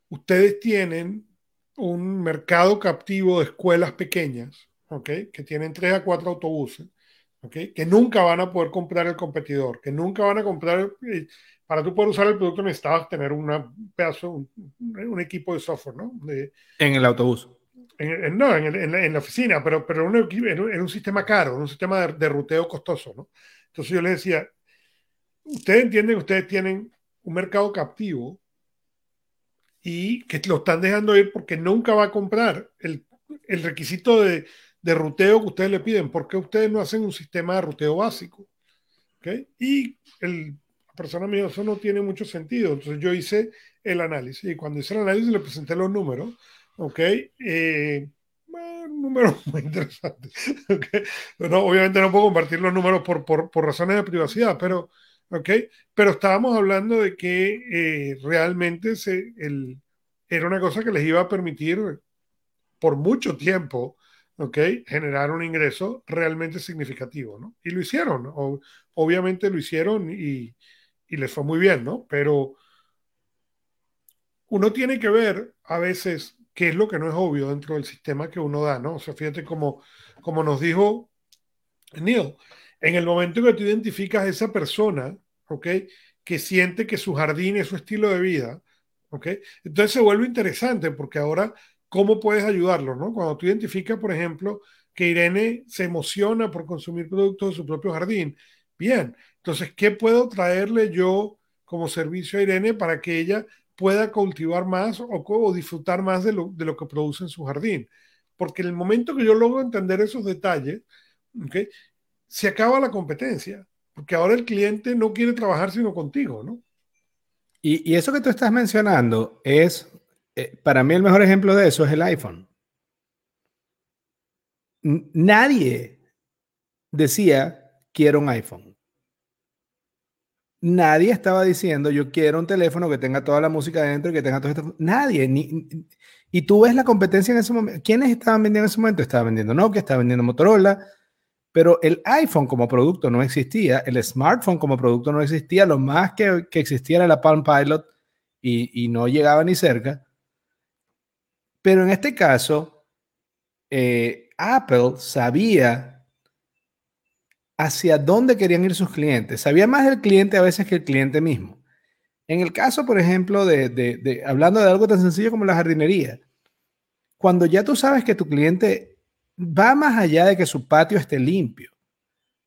ustedes tienen un mercado captivo de escuelas pequeñas, ¿ok? Que tienen tres a cuatro autobuses, ¿ok? Que nunca van a poder comprar el competidor, que nunca van a comprar, eh, para tú poder usar el producto necesitabas tener un pedazo, un, equipo de software, ¿no? en el autobús. no, en, la, oficina, pero, pero un, en un sistema caro, un sistema de, de, ruteo costoso, ¿no? Entonces yo les decía, ustedes entienden que ustedes tienen un mercado captivo y que lo están dejando ir porque nunca va a comprar el, el requisito de, de, ruteo que ustedes le piden. ¿Por qué ustedes no hacen un sistema de ruteo básico? ¿Okay? Y el persona me eso no tiene mucho sentido. Entonces yo hice el análisis y cuando hice el análisis le presenté los números, ¿ok? Eh, números muy interesantes. ¿okay? No, obviamente no puedo compartir los números por, por, por, razones de privacidad, pero, ¿ok? Pero estábamos hablando de que eh, realmente se, el, era una cosa que les iba a permitir por mucho tiempo, ¿ok? Generar un ingreso realmente significativo, ¿no? Y lo hicieron, obviamente lo hicieron y, y les fue muy bien, ¿no? Pero uno tiene que ver a veces qué es lo que no es obvio dentro del sistema que uno da, ¿no? O sea, fíjate como, como nos dijo Neil, en el momento que tú identificas a esa persona, ¿ok? Que siente que su jardín es su estilo de vida, ¿ok? Entonces se vuelve interesante porque ahora, ¿cómo puedes ayudarlo, ¿no? Cuando tú identificas, por ejemplo, que Irene se emociona por consumir productos de su propio jardín, bien, entonces, ¿qué puedo traerle yo como servicio a Irene para que ella pueda cultivar más o, disfrutar más de lo, de lo, que produce en su jardín. Porque en el momento que yo logro entender esos detalles, ¿okay? se acaba la competencia, porque ahora el cliente no quiere trabajar sino contigo, ¿no? Y eso que tú estás mencionando es, eh, para mí el mejor ejemplo de eso es el iPhone. Nadie decía, quiero un iPhone. Nadie estaba diciendo, yo quiero un teléfono que tenga toda la música dentro y que tenga todo esto. Nadie. Y tú ves la competencia en ese momento. ¿Quiénes estaban vendiendo en ese momento? Estaba vendiendo Nokia, estaba vendiendo Motorola, pero el iPhone como producto no existía, el smartphone como producto no existía, lo más que, existía era la Palm Pilot y, no llegaba ni cerca. Pero en este caso, eh, Apple sabía hacia dónde querían ir sus clientes, sabía más del cliente a veces que el cliente mismo. En el caso, por ejemplo, de, hablando de algo tan sencillo como la jardinería, cuando ya tú sabes que tu cliente va más allá de que su patio esté limpio.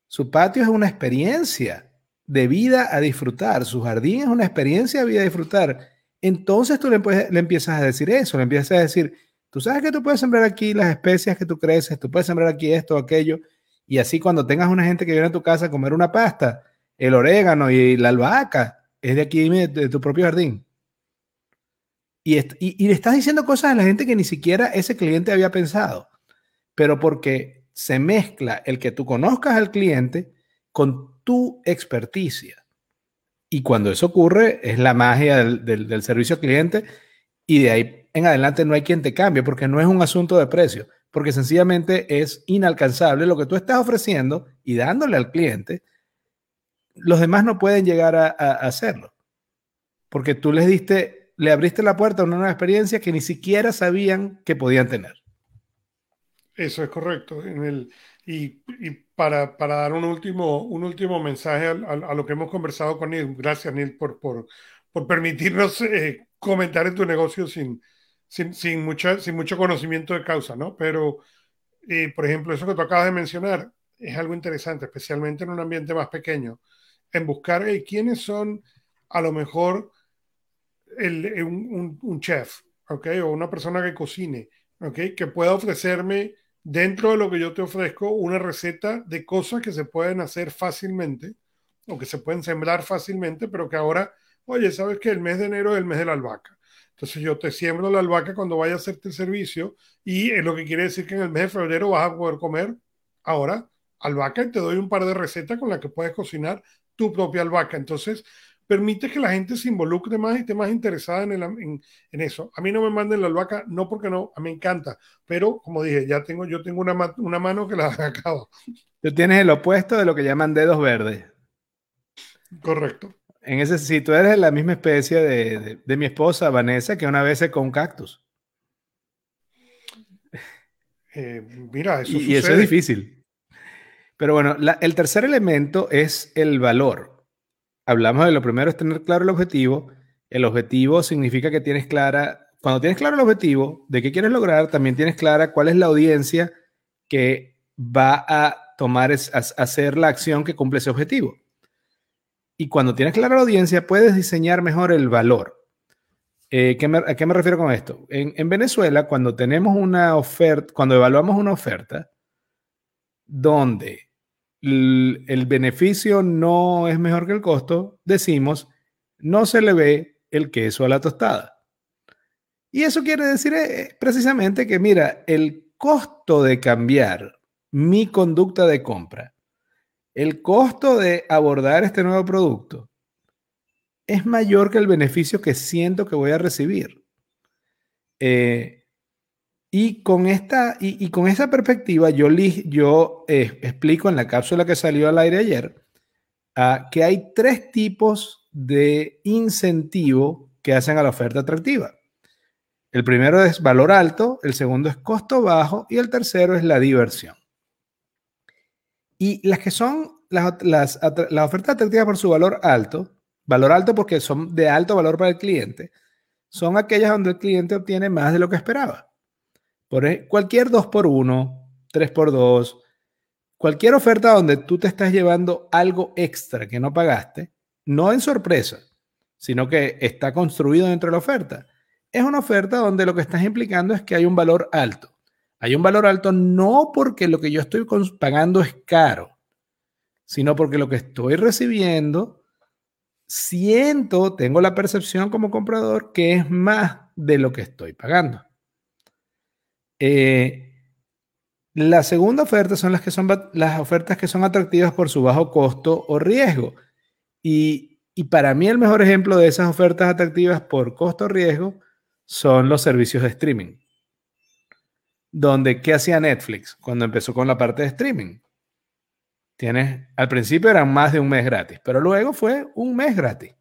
Su patio es una experiencia de vida a disfrutar. Su jardín es una experiencia de vida a disfrutar. Entonces tú le, empiezas a decir eso, le empiezas a decir, tú sabes que tú puedes sembrar aquí las especias que tú creces, tú puedes sembrar aquí esto aquello, y así cuando tengas una gente que viene a tu casa a comer una pasta, el orégano y la albahaca es de aquí, de tu propio jardín. Y, y, y le estás diciendo cosas a la gente que ni siquiera ese cliente había pensado pero porque se mezcla el que tú conozcas al cliente con tu experticia. Y cuando eso ocurre, es la magia del, del, servicio al cliente y de ahí en adelante no hay quien te cambie porque no es un asunto de precio, porque sencillamente es inalcanzable lo que tú estás ofreciendo y dándole al cliente. Los demás no pueden llegar a, a hacerlo porque tú les diste, le abriste la puerta a una nueva experiencia que ni siquiera sabían que podían tener. Eso es correcto. En el, y, y para, para, dar un último, un último mensaje a, a, lo que hemos conversado con Neil, gracias Neil por, por, por permitirnos eh, comentar en tu negocio sin, sin, sin, mucha, sin mucho conocimiento de causa, ¿no? Pero, eh, por ejemplo, eso que tú acabas de mencionar es algo interesante, especialmente en un ambiente más pequeño, en buscar quiénes son a lo mejor el, eh, un, un, un, chef, ¿ok? O una persona que cocine, ¿ok? Que pueda ofrecerme dentro de lo que yo te ofrezco una receta de cosas que se pueden hacer fácilmente o que se pueden sembrar fácilmente, pero que ahora, oye, sabes que el mes de enero es el mes de la albahaca. Entonces yo te siembro la albahaca cuando vaya a hacerte el servicio y es lo que quiere decir que en el mes de febrero vas a poder comer ahora albahaca y te doy un par de recetas con las que puedes cocinar tu propia albahaca. Entonces, permite que la gente se involucre más y esté más interesada en, el, en, en, eso. A mí no me manden la albahaca, no porque no, a mí me encanta, pero como dije, ya tengo, yo tengo una, una mano que la acabo. Tú tienes el opuesto de lo que llaman dedos verdes. Correcto. En ese, si tú eres la misma especie de, de, de mi esposa, Vanessa, que una vez un cactus. Eh, mira, eso y, y, eso es difícil. Pero bueno, la, el tercer elemento es el valor hablamos de lo primero es tener claro el objetivo. El objetivo significa que tienes clara, cuando tienes claro el objetivo de qué quieres lograr, también tienes clara cuál es la audiencia que va a tomar, a hacer la acción que cumple ese objetivo. Y cuando tienes clara la audiencia, puedes diseñar mejor el valor. Eh, ¿qué me, ¿A qué me refiero con esto? En, en Venezuela, cuando tenemos una oferta, cuando evaluamos una oferta, donde el beneficio no es mejor que el costo, decimos, no se le ve el queso a la tostada. Y eso quiere decir eh, precisamente que, mira, el costo de cambiar mi conducta de compra, el costo de abordar este nuevo producto, es mayor que el beneficio que siento que voy a recibir. Eh, y con esta, y, con esta perspectiva, yo, eh, explico en la cápsula que salió al aire ayer uh, que hay tres tipos de incentivo que hacen a la oferta atractiva. El primero es valor alto, el segundo es costo bajo y el tercero es la diversión. Y las que son las, las, las ofertas atractivas por su valor alto, valor alto porque son de alto valor para el cliente, son aquellas donde el cliente obtiene más de lo que esperaba. Por e, cualquier 2x1, 3x2, cualquier oferta donde tú te estás llevando algo extra que no pagaste, no en sorpresa, sino que está construido dentro de la oferta. Es una oferta donde lo que estás implicando es que hay un valor alto. Hay un valor alto no porque lo que yo estoy pagando es caro, sino porque lo que estoy recibiendo, siento, tengo la percepción como comprador que es más de lo que estoy pagando. Eh, la segunda oferta son las que son las ofertas que son atractivas por su bajo costo o riesgo. Y, y para mí el mejor ejemplo de esas ofertas atractivas por costo o riesgo son los servicios de streaming. Donde, ¿qué hacía Netflix cuando empezó con la parte de streaming? Tienes, al principio eran más de un mes gratis, pero luego fue un mes gratis.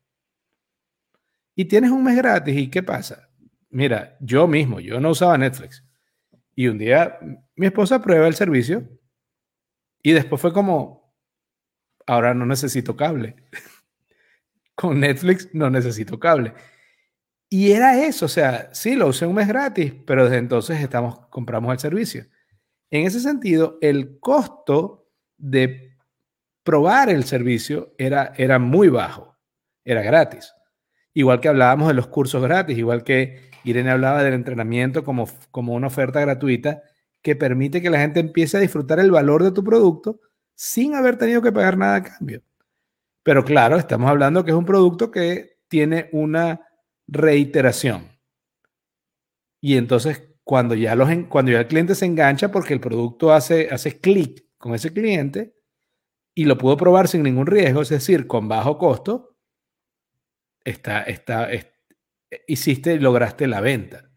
Y tienes un mes gratis, ¿y qué pasa? Mira, yo mismo, yo no usaba Netflix. Y un día mi esposa prueba el servicio y después fue como, ahora no necesito cable. Con Netflix no necesito cable. Y era eso, o sea, sí, lo usé un mes gratis, pero desde entonces estamos, compramos el servicio. En ese sentido, el costo de probar el servicio era, era muy bajo, era gratis. Igual que hablábamos de los cursos gratis, igual que Irene hablaba del entrenamiento como, como una oferta gratuita que permite que la gente empiece a disfrutar el valor de tu producto sin haber tenido que pagar nada a cambio. Pero claro, estamos hablando que es un producto que tiene una reiteración. Y entonces, cuando ya, los, cuando ya el cliente se engancha porque el producto hace, hace clic con ese cliente y lo pudo probar sin ningún riesgo, es decir, con bajo costo, está, está, hiciste, lograste la venta.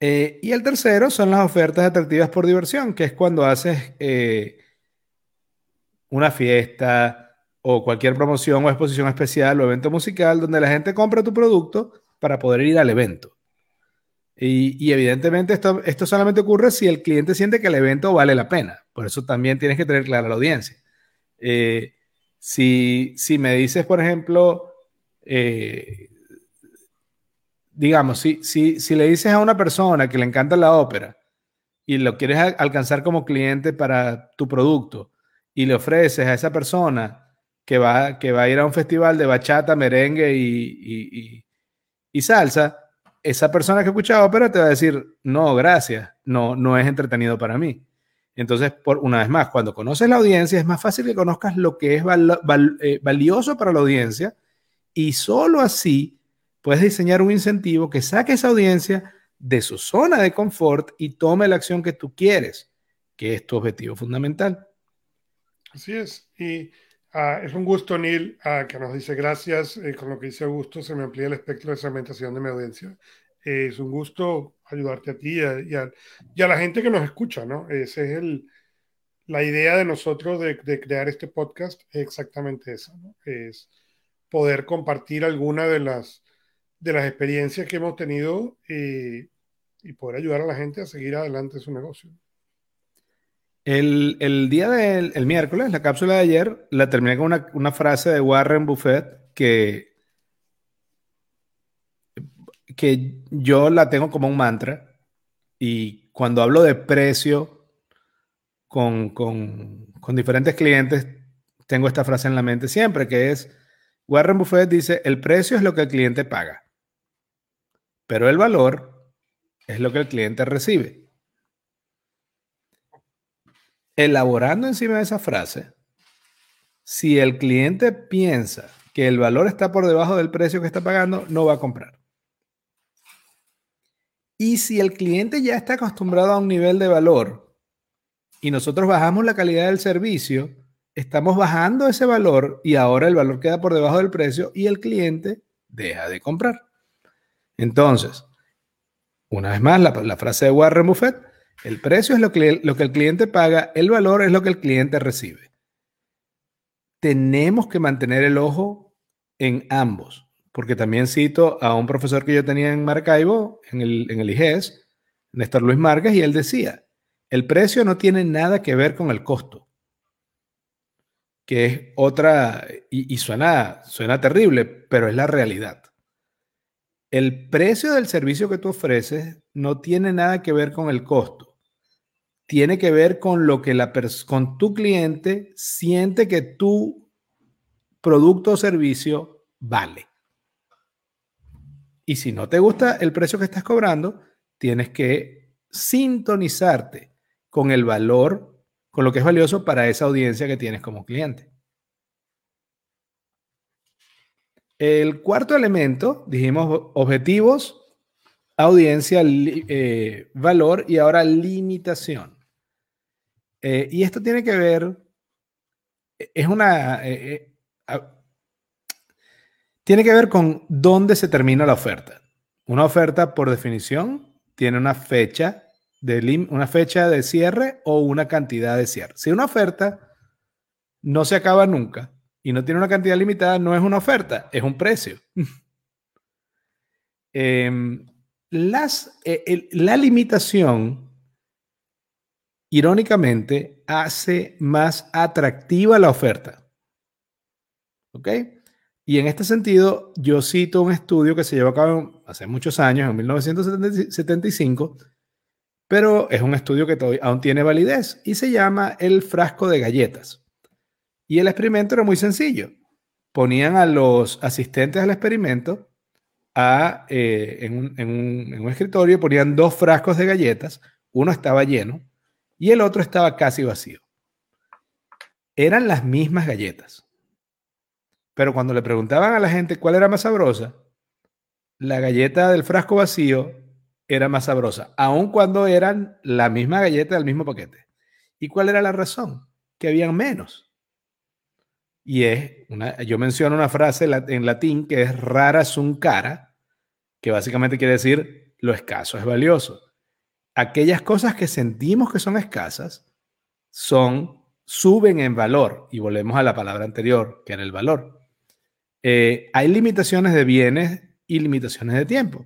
Eh, y el tercero son las ofertas atractivas por diversión, que es cuando haces eh, una fiesta o cualquier promoción o exposición especial o evento musical donde la gente compra tu producto para poder ir al evento. Y, evidentemente esto, esto solamente ocurre si el cliente siente que el evento vale la pena. Por eso también tienes que tener clara la audiencia. Eh, si, si me dices, por ejemplo, eh, digamos, si, si, si le dices a una persona que le encanta la ópera y lo quieres alcanzar como cliente para tu producto y le ofreces a esa persona que va, que va a ir a un festival de bachata, merengue y, y, salsa, esa persona que escucha ópera te va a decir, no, gracias, no, no es entretenido para mí. Entonces, por una vez más, cuando conoces la audiencia, es más fácil que conozcas lo que es eh, valioso para la audiencia y solo así puedes diseñar un incentivo que saque esa audiencia de su zona de confort y tome la acción que tú quieres, que es tu objetivo fundamental. Así es. Y ah, es un gusto, Neil, ah, que nos dice gracias. Eh, con lo que dice Augusto, se me amplía el espectro de segmentación de mi audiencia. Eh, es un gusto ayudarte a ti y a, la gente que nos escucha, ¿no? Esa es el, la idea de nosotros de, crear este podcast, es exactamente esa. Es poder compartir alguna de las, de las experiencias que hemos tenido y, poder ayudar a la gente a seguir adelante su negocio. El, día del miércoles, la cápsula de ayer, la terminé con una, frase de Warren Buffett que, que yo la tengo como un mantra y cuando hablo de precio con, con, diferentes clientes, tengo esta frase en la mente siempre, que es Warren Buffett dice, el precio es lo que el cliente paga, pero el valor es lo que el cliente recibe. Elaborando encima de esa frase, si el cliente piensa que el valor está por debajo del precio que está pagando, no va a comprar. Y si el cliente ya está acostumbrado a un nivel de valor y nosotros bajamos la calidad del servicio, estamos bajando ese valor y ahora el valor queda por debajo del precio y el cliente deja de comprar. Entonces, una vez más, la, frase de Warren Buffett, el precio es lo que, lo que el cliente paga, el valor es lo que el cliente recibe. Tenemos que mantener el ojo en ambos, porque también cito a un profesor que yo tenía en Maracaibo, en el, en el IGES, Néstor Luis Márquez, y él decía, el precio no tiene nada que ver con el costo que es otra, y, suena, suena terrible, pero es la realidad. El precio del servicio que tú ofreces no tiene nada que ver con el costo. Tiene que ver con lo que la con tu cliente siente que tú producto o servicio vale. Y si no te gusta el precio que estás cobrando, tienes que sintonizarte con el valor, con lo que es valioso para esa audiencia que tienes como cliente. El cuarto elemento, dijimos objetivos, audiencia, eh, valor y ahora limitación. Eh, y esto tiene que ver, es una, eh, tiene que ver con dónde se termina la oferta. Una oferta, por definición, tiene una fecha de, una fecha de cierre o una cantidad de cierre. Si una oferta no se acaba nunca y no tiene una cantidad limitada, no es una oferta, es un precio. Em, las, e, la limitación, irónicamente, hace más atractiva la oferta. ¿Ok? Y en este sentido, yo cito un estudio que se llevó a cabo hace muchos años, en 1975, pero es un estudio que todavía aún tiene validez y se llama el frasco de galletas. Y el experimento era muy sencillo. Ponían a los asistentes al experimento eh, en, un, en un escritorio, ponían dos frascos de galletas, uno estaba lleno y el otro estaba casi vacío. Eran las mismas galletas. Pero cuando le preguntaban a la gente cuál era más sabrosa, la galleta del frasco vacío era más sabrosa, aun cuando eran la misma galleta del mismo paquete. ¿Y cuál era la razón? Que habían menos. Y es, una, yo menciono una frase en latín que es rara sun cara, que básicamente quiere decir lo escaso es valioso. Aquellas cosas que sentimos que son escasas son, suben en valor. Y volvemos a la palabra anterior, que era el valor. Eh, hay limitaciones de bienes y limitaciones de tiempo.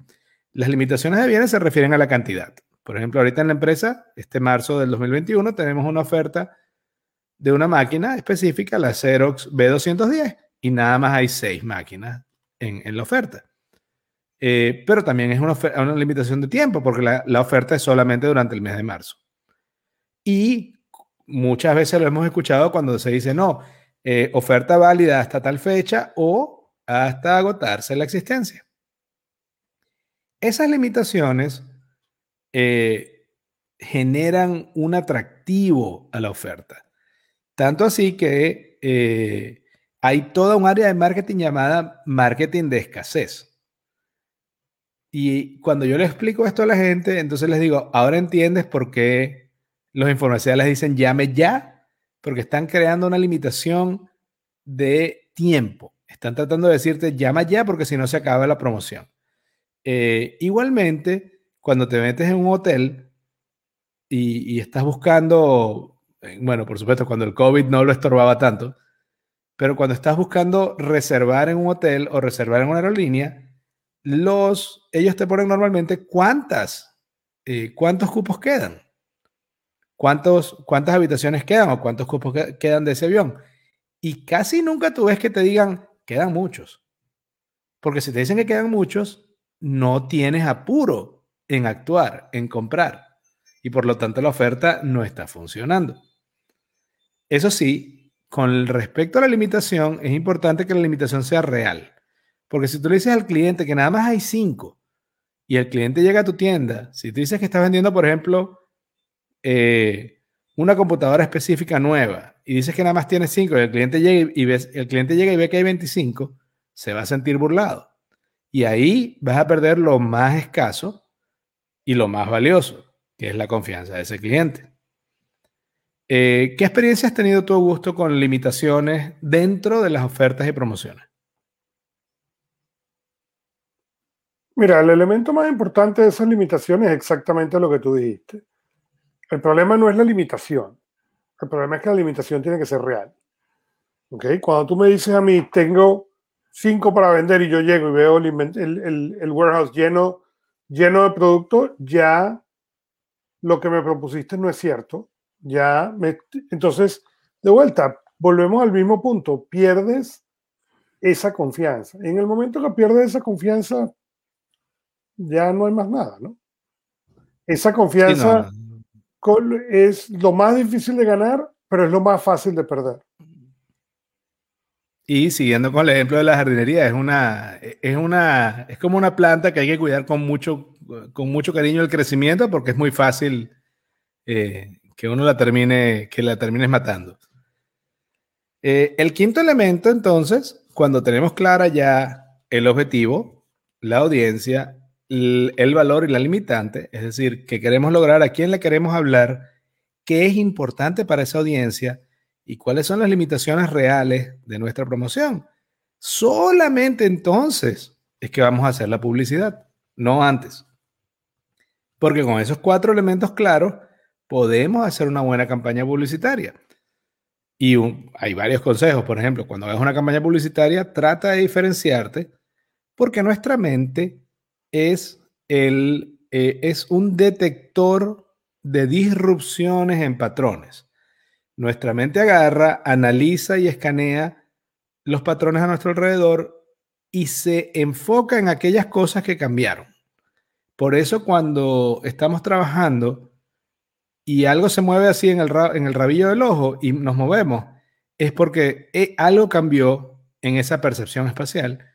Las limitaciones de bienes se refieren a la cantidad. Por ejemplo, ahorita en la empresa, este marzo del 2021, tenemos una oferta de una máquina específica, la Xerox B210, y nada más hay seis máquinas en, la oferta. Eh, pero también es una, limitación de tiempo, porque la oferta es solamente durante el mes de marzo. Y muchas veces lo hemos escuchado cuando se dice, no, eh, oferta válida hasta tal fecha o hasta agotarse la existencia. Esas limitaciones eh, generan un atractivo a la oferta. Tanto así que eh, hay toda un área de marketing llamada marketing de escasez. Y cuando yo le explico esto a la gente, entonces les digo, ahora entiendes por qué los informadores les dicen llame ya porque están creando una limitación de tiempo. Están tratando de decirte, llama ya porque si no se acaba la promoción. Eh, igualmente, cuando te metes en un hotel y, estás buscando, eh, bueno, por supuesto, cuando el COVID no lo estorbaba tanto, pero cuando estás buscando reservar en un hotel o reservar en una aerolínea, los, ellos te ponen normalmente cuántas, eh, cuántos cupos quedan. ¿Cuántos, ¿Cuántas habitaciones quedan o cuántos cupos quedan de ese avión? Y casi nunca tú ves que te digan, quedan muchos. Porque si te dicen que quedan muchos, no tienes apuro en actuar, en comprar. Y por lo tanto la oferta no está funcionando. Eso sí, con respecto a la limitación, es importante que la limitación sea real. Porque si tú le dices al cliente que nada más hay cinco y el cliente llega a tu tienda, si tú dices que estás vendiendo, por ejemplo, eh, una computadora específica nueva y dices que nada más tiene 5 y el cliente llega y, el cliente llega y ve que hay 25, se va a sentir burlado. Y ahí vas a perder lo más escaso y lo más valioso, que es la confianza de ese cliente. Eh, ¿Qué experiencia has tenido tú, Augusto, con limitaciones dentro de las ofertas y promociones? Mira, el elemento más importante de esas limitaciones es exactamente lo que tú dijiste. El problema no es la limitación. El problema es que la limitación tiene que ser real. ¿Okay? Cuando tú me dices a mí, tengo cinco para vender y yo llego y veo el, warehouse lleno, lleno de producto, ya lo que me propusiste no es cierto. Ya entonces, de vuelta, volvemos al mismo punto. Pierdes esa confianza. En el momento que pierdes esa confianza, ya no hay más nada, ¿no? Esa confianza es lo más difícil de ganar, pero es lo más fácil de perder. Y siguiendo con el ejemplo de la jardinería, es una, es una, es como una planta que hay que cuidar con mucho, con mucho cariño el crecimiento porque es muy fácil eh, que uno la termine, que la termines matando. Eh, el quinto elemento, entonces, cuando tenemos clara ya el objetivo, la audiencia, el, valor y la limitante, es decir, que queremos lograr, a quién le queremos hablar, qué es importante para esa audiencia y cuáles son las limitaciones reales de nuestra promoción. Solamente entonces es que vamos a hacer la publicidad, no antes. Porque con esos cuatro elementos claros podemos hacer una buena campaña publicitaria. Y hay varios consejos, por ejemplo, cuando hagas una campaña publicitaria, trata de diferenciarte porque nuestra mente es, el, eh, es un detector de disrupciones en patrones. Nuestra mente agarra, analiza y escanea los patrones a nuestro alrededor y se enfoca en aquellas cosas que cambiaron. Por eso cuando estamos trabajando y algo se mueve así en el, en el rabillo del ojo y nos movemos, es porque eh, algo cambió en esa percepción espacial.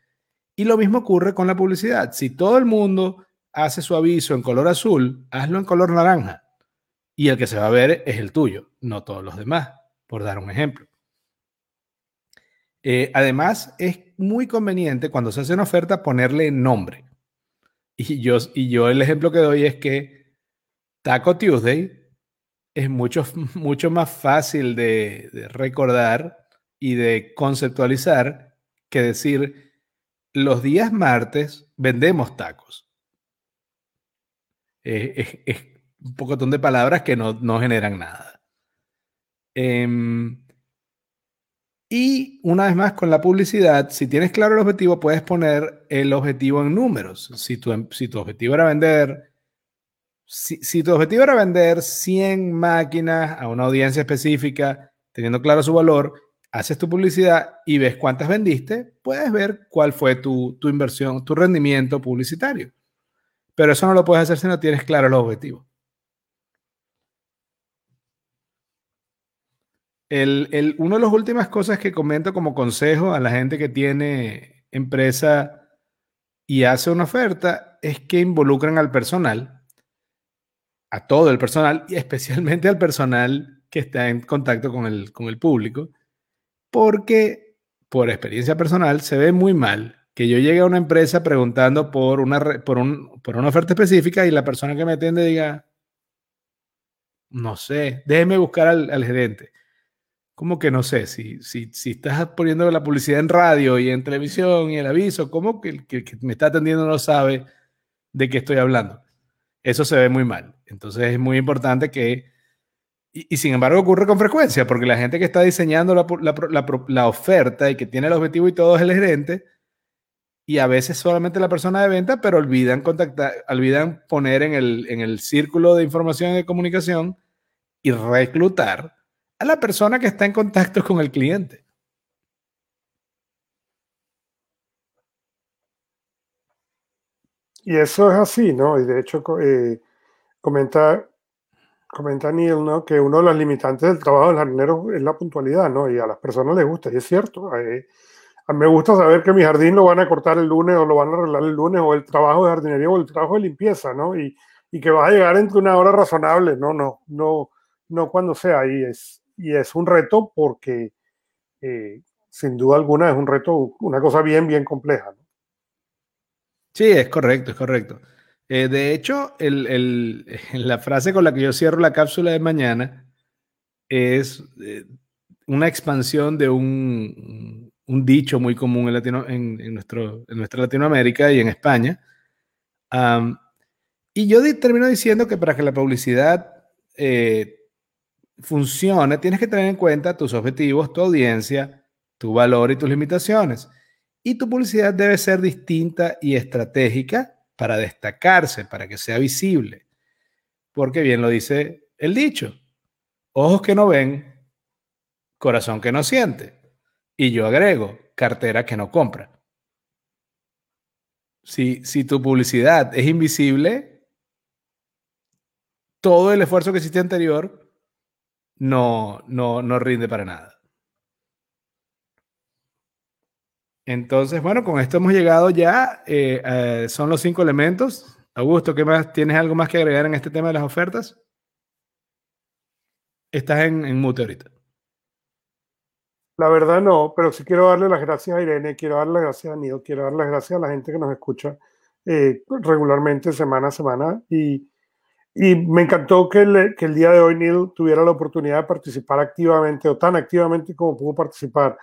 Y lo mismo ocurre con la publicidad. Si todo el mundo hace su aviso en color azul, hazlo en color naranja y el que se va a ver es el tuyo, no todos los demás, por dar un ejemplo. Eh, además, es muy conveniente cuando se hace una oferta ponerle nombre. Y yo, y yo el ejemplo que doy es que Taco Tuesday es mucho, mucho más fácil de, recordar y de conceptualizar que decir los días martes vendemos tacos. es, un pocotón de palabras que no, generan nada. Em, y una vez más, con la publicidad, si tienes claro el objetivo, puedes poner el objetivo en números. Si tu, si tu objetivo era vender, si, si, tu objetivo era vender 100 máquinas a una audiencia específica, teniendo claro su valor, haces tu publicidad y ves cuántas vendiste, puedes ver cuál fue tu, tu inversión, tu rendimiento publicitario. Pero eso no lo puedes hacer si no tienes claro los objetivos. El, una de las últimas cosas que comento como consejo a la gente que tiene empresa y hace una oferta es que involucren al personal, a todo el personal y especialmente al personal que está en contacto con el, con el público, porque por experiencia personal se ve muy mal que yo llegue a una empresa preguntando por una, por, un, por una oferta específica y la persona que me atiende diga, no sé, déjeme buscar al, gerente ¿Cómo que no sé? Si, si, si estás poniendo la publicidad en radio y en televisión y el aviso, ¿cómo que el que, me está atendiendo no sabe de qué estoy hablando? Eso se ve muy mal. Entonces es muy importante que, y, sin embargo ocurre con frecuencia, porque la gente que está diseñando la, la, la, oferta y que tiene el objetivo y todo es el gerente, y a veces solamente la persona de venta, pero olvidan contactar, olvidan poner en el, en el círculo de información y de comunicación y reclutar a la persona que está en contacto con el cliente. Y eso es así, ¿no? Y de hecho, eh, comenta, comenta Neil, ¿no? Que uno de los limitantes del trabajo del jardinero es la puntualidad, ¿no? Y a las personas les gusta, y es cierto. Eh, a mí me gusta saber que mi jardín lo van a cortar el lunes o lo van a arreglar el lunes, o el trabajo de jardinería o el trabajo de limpieza, ¿no? Y, y que va a llegar entre una hora razonable, no, no, no, no cuando sea. Y es, y es un reto porque eh, sin duda alguna es un reto, una cosa bien, bien compleja. Sí, es correcto, es correcto. Eh, de hecho, la frase con la que yo cierro la cápsula de mañana es eh, una expansión de un, dicho muy común en, nuestro, en nuestra Latinoamérica y en España. y yo termino diciendo que para que la publicidad funcione, tienes que tener en cuenta tus objetivos, tu audiencia, tu valor y tus limitaciones. Y tu publicidad debe ser distinta y estratégica para destacarse, para que sea visible. Porque bien lo dice el dicho, ojos que no ven, corazón que no siente. Y yo agrego, cartera que no compra. Si, si tu publicidad es invisible, todo el esfuerzo que hiciste anterior no, no, no rinde para nada. Entonces, bueno, con esto hemos llegado ya. Eh, son los cinco elementos. Augusto, ¿qué más? ¿Tienes algo más que agregar en este tema de las ofertas? Estás en, mute ahorita. La verdad no, pero sí quiero darle las gracias a Irene, quiero darle las gracias a Neil, quiero darle las gracias a la gente que nos escucha eh, regularmente semana a semana y, y me encantó que el, que el, día de hoy Neil tuviera la oportunidad de participar activamente o tan activamente como pudo participar,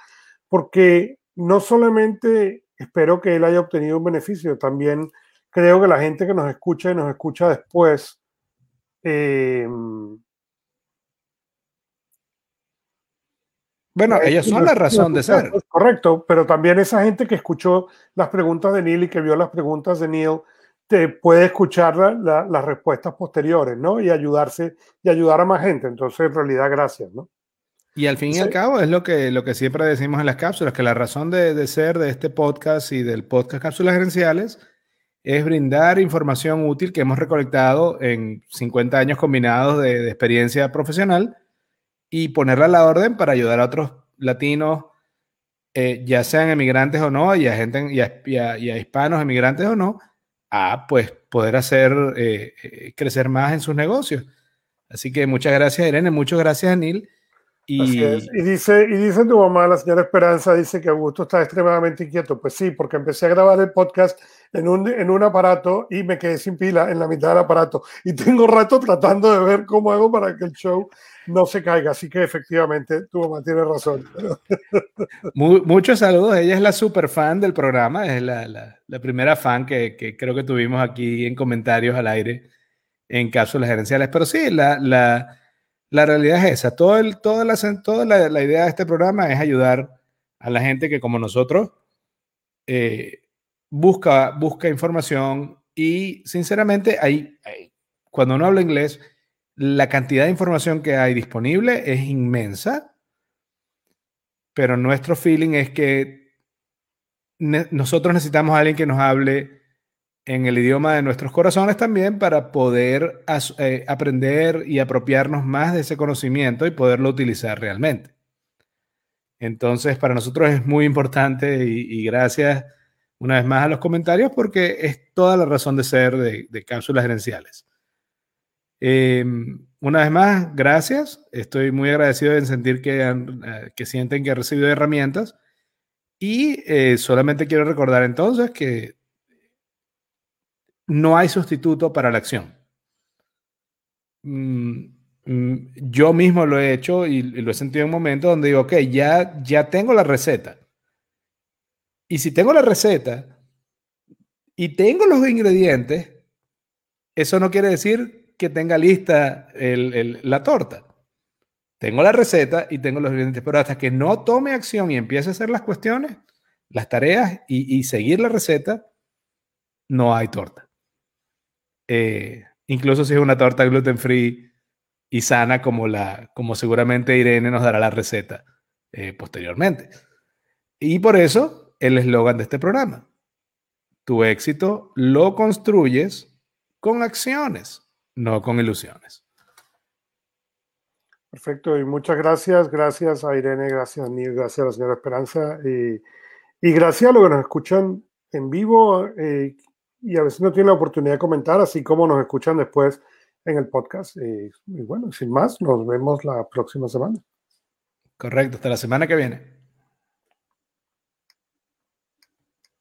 porque no solamente espero que él haya obtenido un beneficio, también creo que la gente que nos escucha y nos escucha después eh, Bueno, ellos son la razón de ser. Correcto, pero también esa gente que escuchó las preguntas de Neil y que vio las preguntas de Neil, te puede escuchar las respuestas posteriores, ¿no? Y ayudarse y ayudar a más gente. Entonces, en realidad, gracias, ¿no? Y al fin y al cabo es lo que, lo que siempre decimos en las cápsulas, que la razón de, de ser de este podcast y del podcast Cápsulas Gerenciales es brindar información útil que hemos recolectado en 50 años combinados de, de experiencia profesional y ponerla a la orden para ayudar a otros latinos, eh, ya sean emigrantes o no, y a, gente, y a, hispanos emigrantes o no, a pues poder hacer eh, eh, crecer más en sus negocios. Así que muchas gracias, Irene, muchas gracias, Anil. Y... y... dice, y dice tu mamá, la señora Esperanza, dice que Augusto está extremadamente inquieto. Pues sí, porque empecé a grabar el podcast en un, en un aparato y me quedé sin pila en la mitad del aparato. Y tengo rato tratando de ver cómo hago para que el show no se caiga. Así que efectivamente tu mamá tiene razón. muchos saludos. Ella es la super fan del programa. Es la, la, la primera fan que, que, creo que tuvimos aquí en comentarios al aire en cápsulas gerenciales. Pero sí, la, la, la realidad es esa. Todo el, toda la, toda la, la, idea de este programa es ayudar a la gente que como nosotros eh, busca, busca información y sinceramente hay, cuando uno habla inglés, la cantidad de información que hay disponible es inmensa, pero nuestro feeling es que nosotros necesitamos a alguien que nos hable en el idioma de nuestros corazones también para poder eh, aprender y apropiarnos más de ese conocimiento y poderlo utilizar realmente. Entonces, para nosotros es muy importante y gracias una vez más a los comentarios porque es toda la razón de ser de, cápsulas gerenciales. Em, una vez más, gracias. Estoy muy agradecido en sentir que, eh, que sienten que han recibido herramientas. Y eh, solamente quiero recordar entonces que no hay sustituto para la acción. Mm, mm, yo mismo lo he hecho y, lo he sentido en un momento donde digo, ok, ya, ya tengo la receta y si tengo la receta y tengo los ingredientes, eso no quiere decir que tenga lista la torta. Tengo la receta y tengo los ingredientes, pero hasta que no tome acción y empiece a hacer las cuestiones, las tareas y, seguir la receta, no hay torta. Eh, incluso si es una torta gluten free y sana como la, como seguramente Irene nos dará la receta eh, posteriormente. Y por eso el eslogan de este programa. Tu éxito lo construyes con acciones, no con ilusiones. Perfecto, y muchas gracias. Gracias a Irene, gracias a Neil, gracias a la señora Esperanza y, gracias a los que nos escuchan en vivo eh, y a veces no tienen la oportunidad de comentar, así como nos escuchan después en el podcast. y bueno, sin más, nos vemos la próxima semana. Correcto, hasta la semana que viene.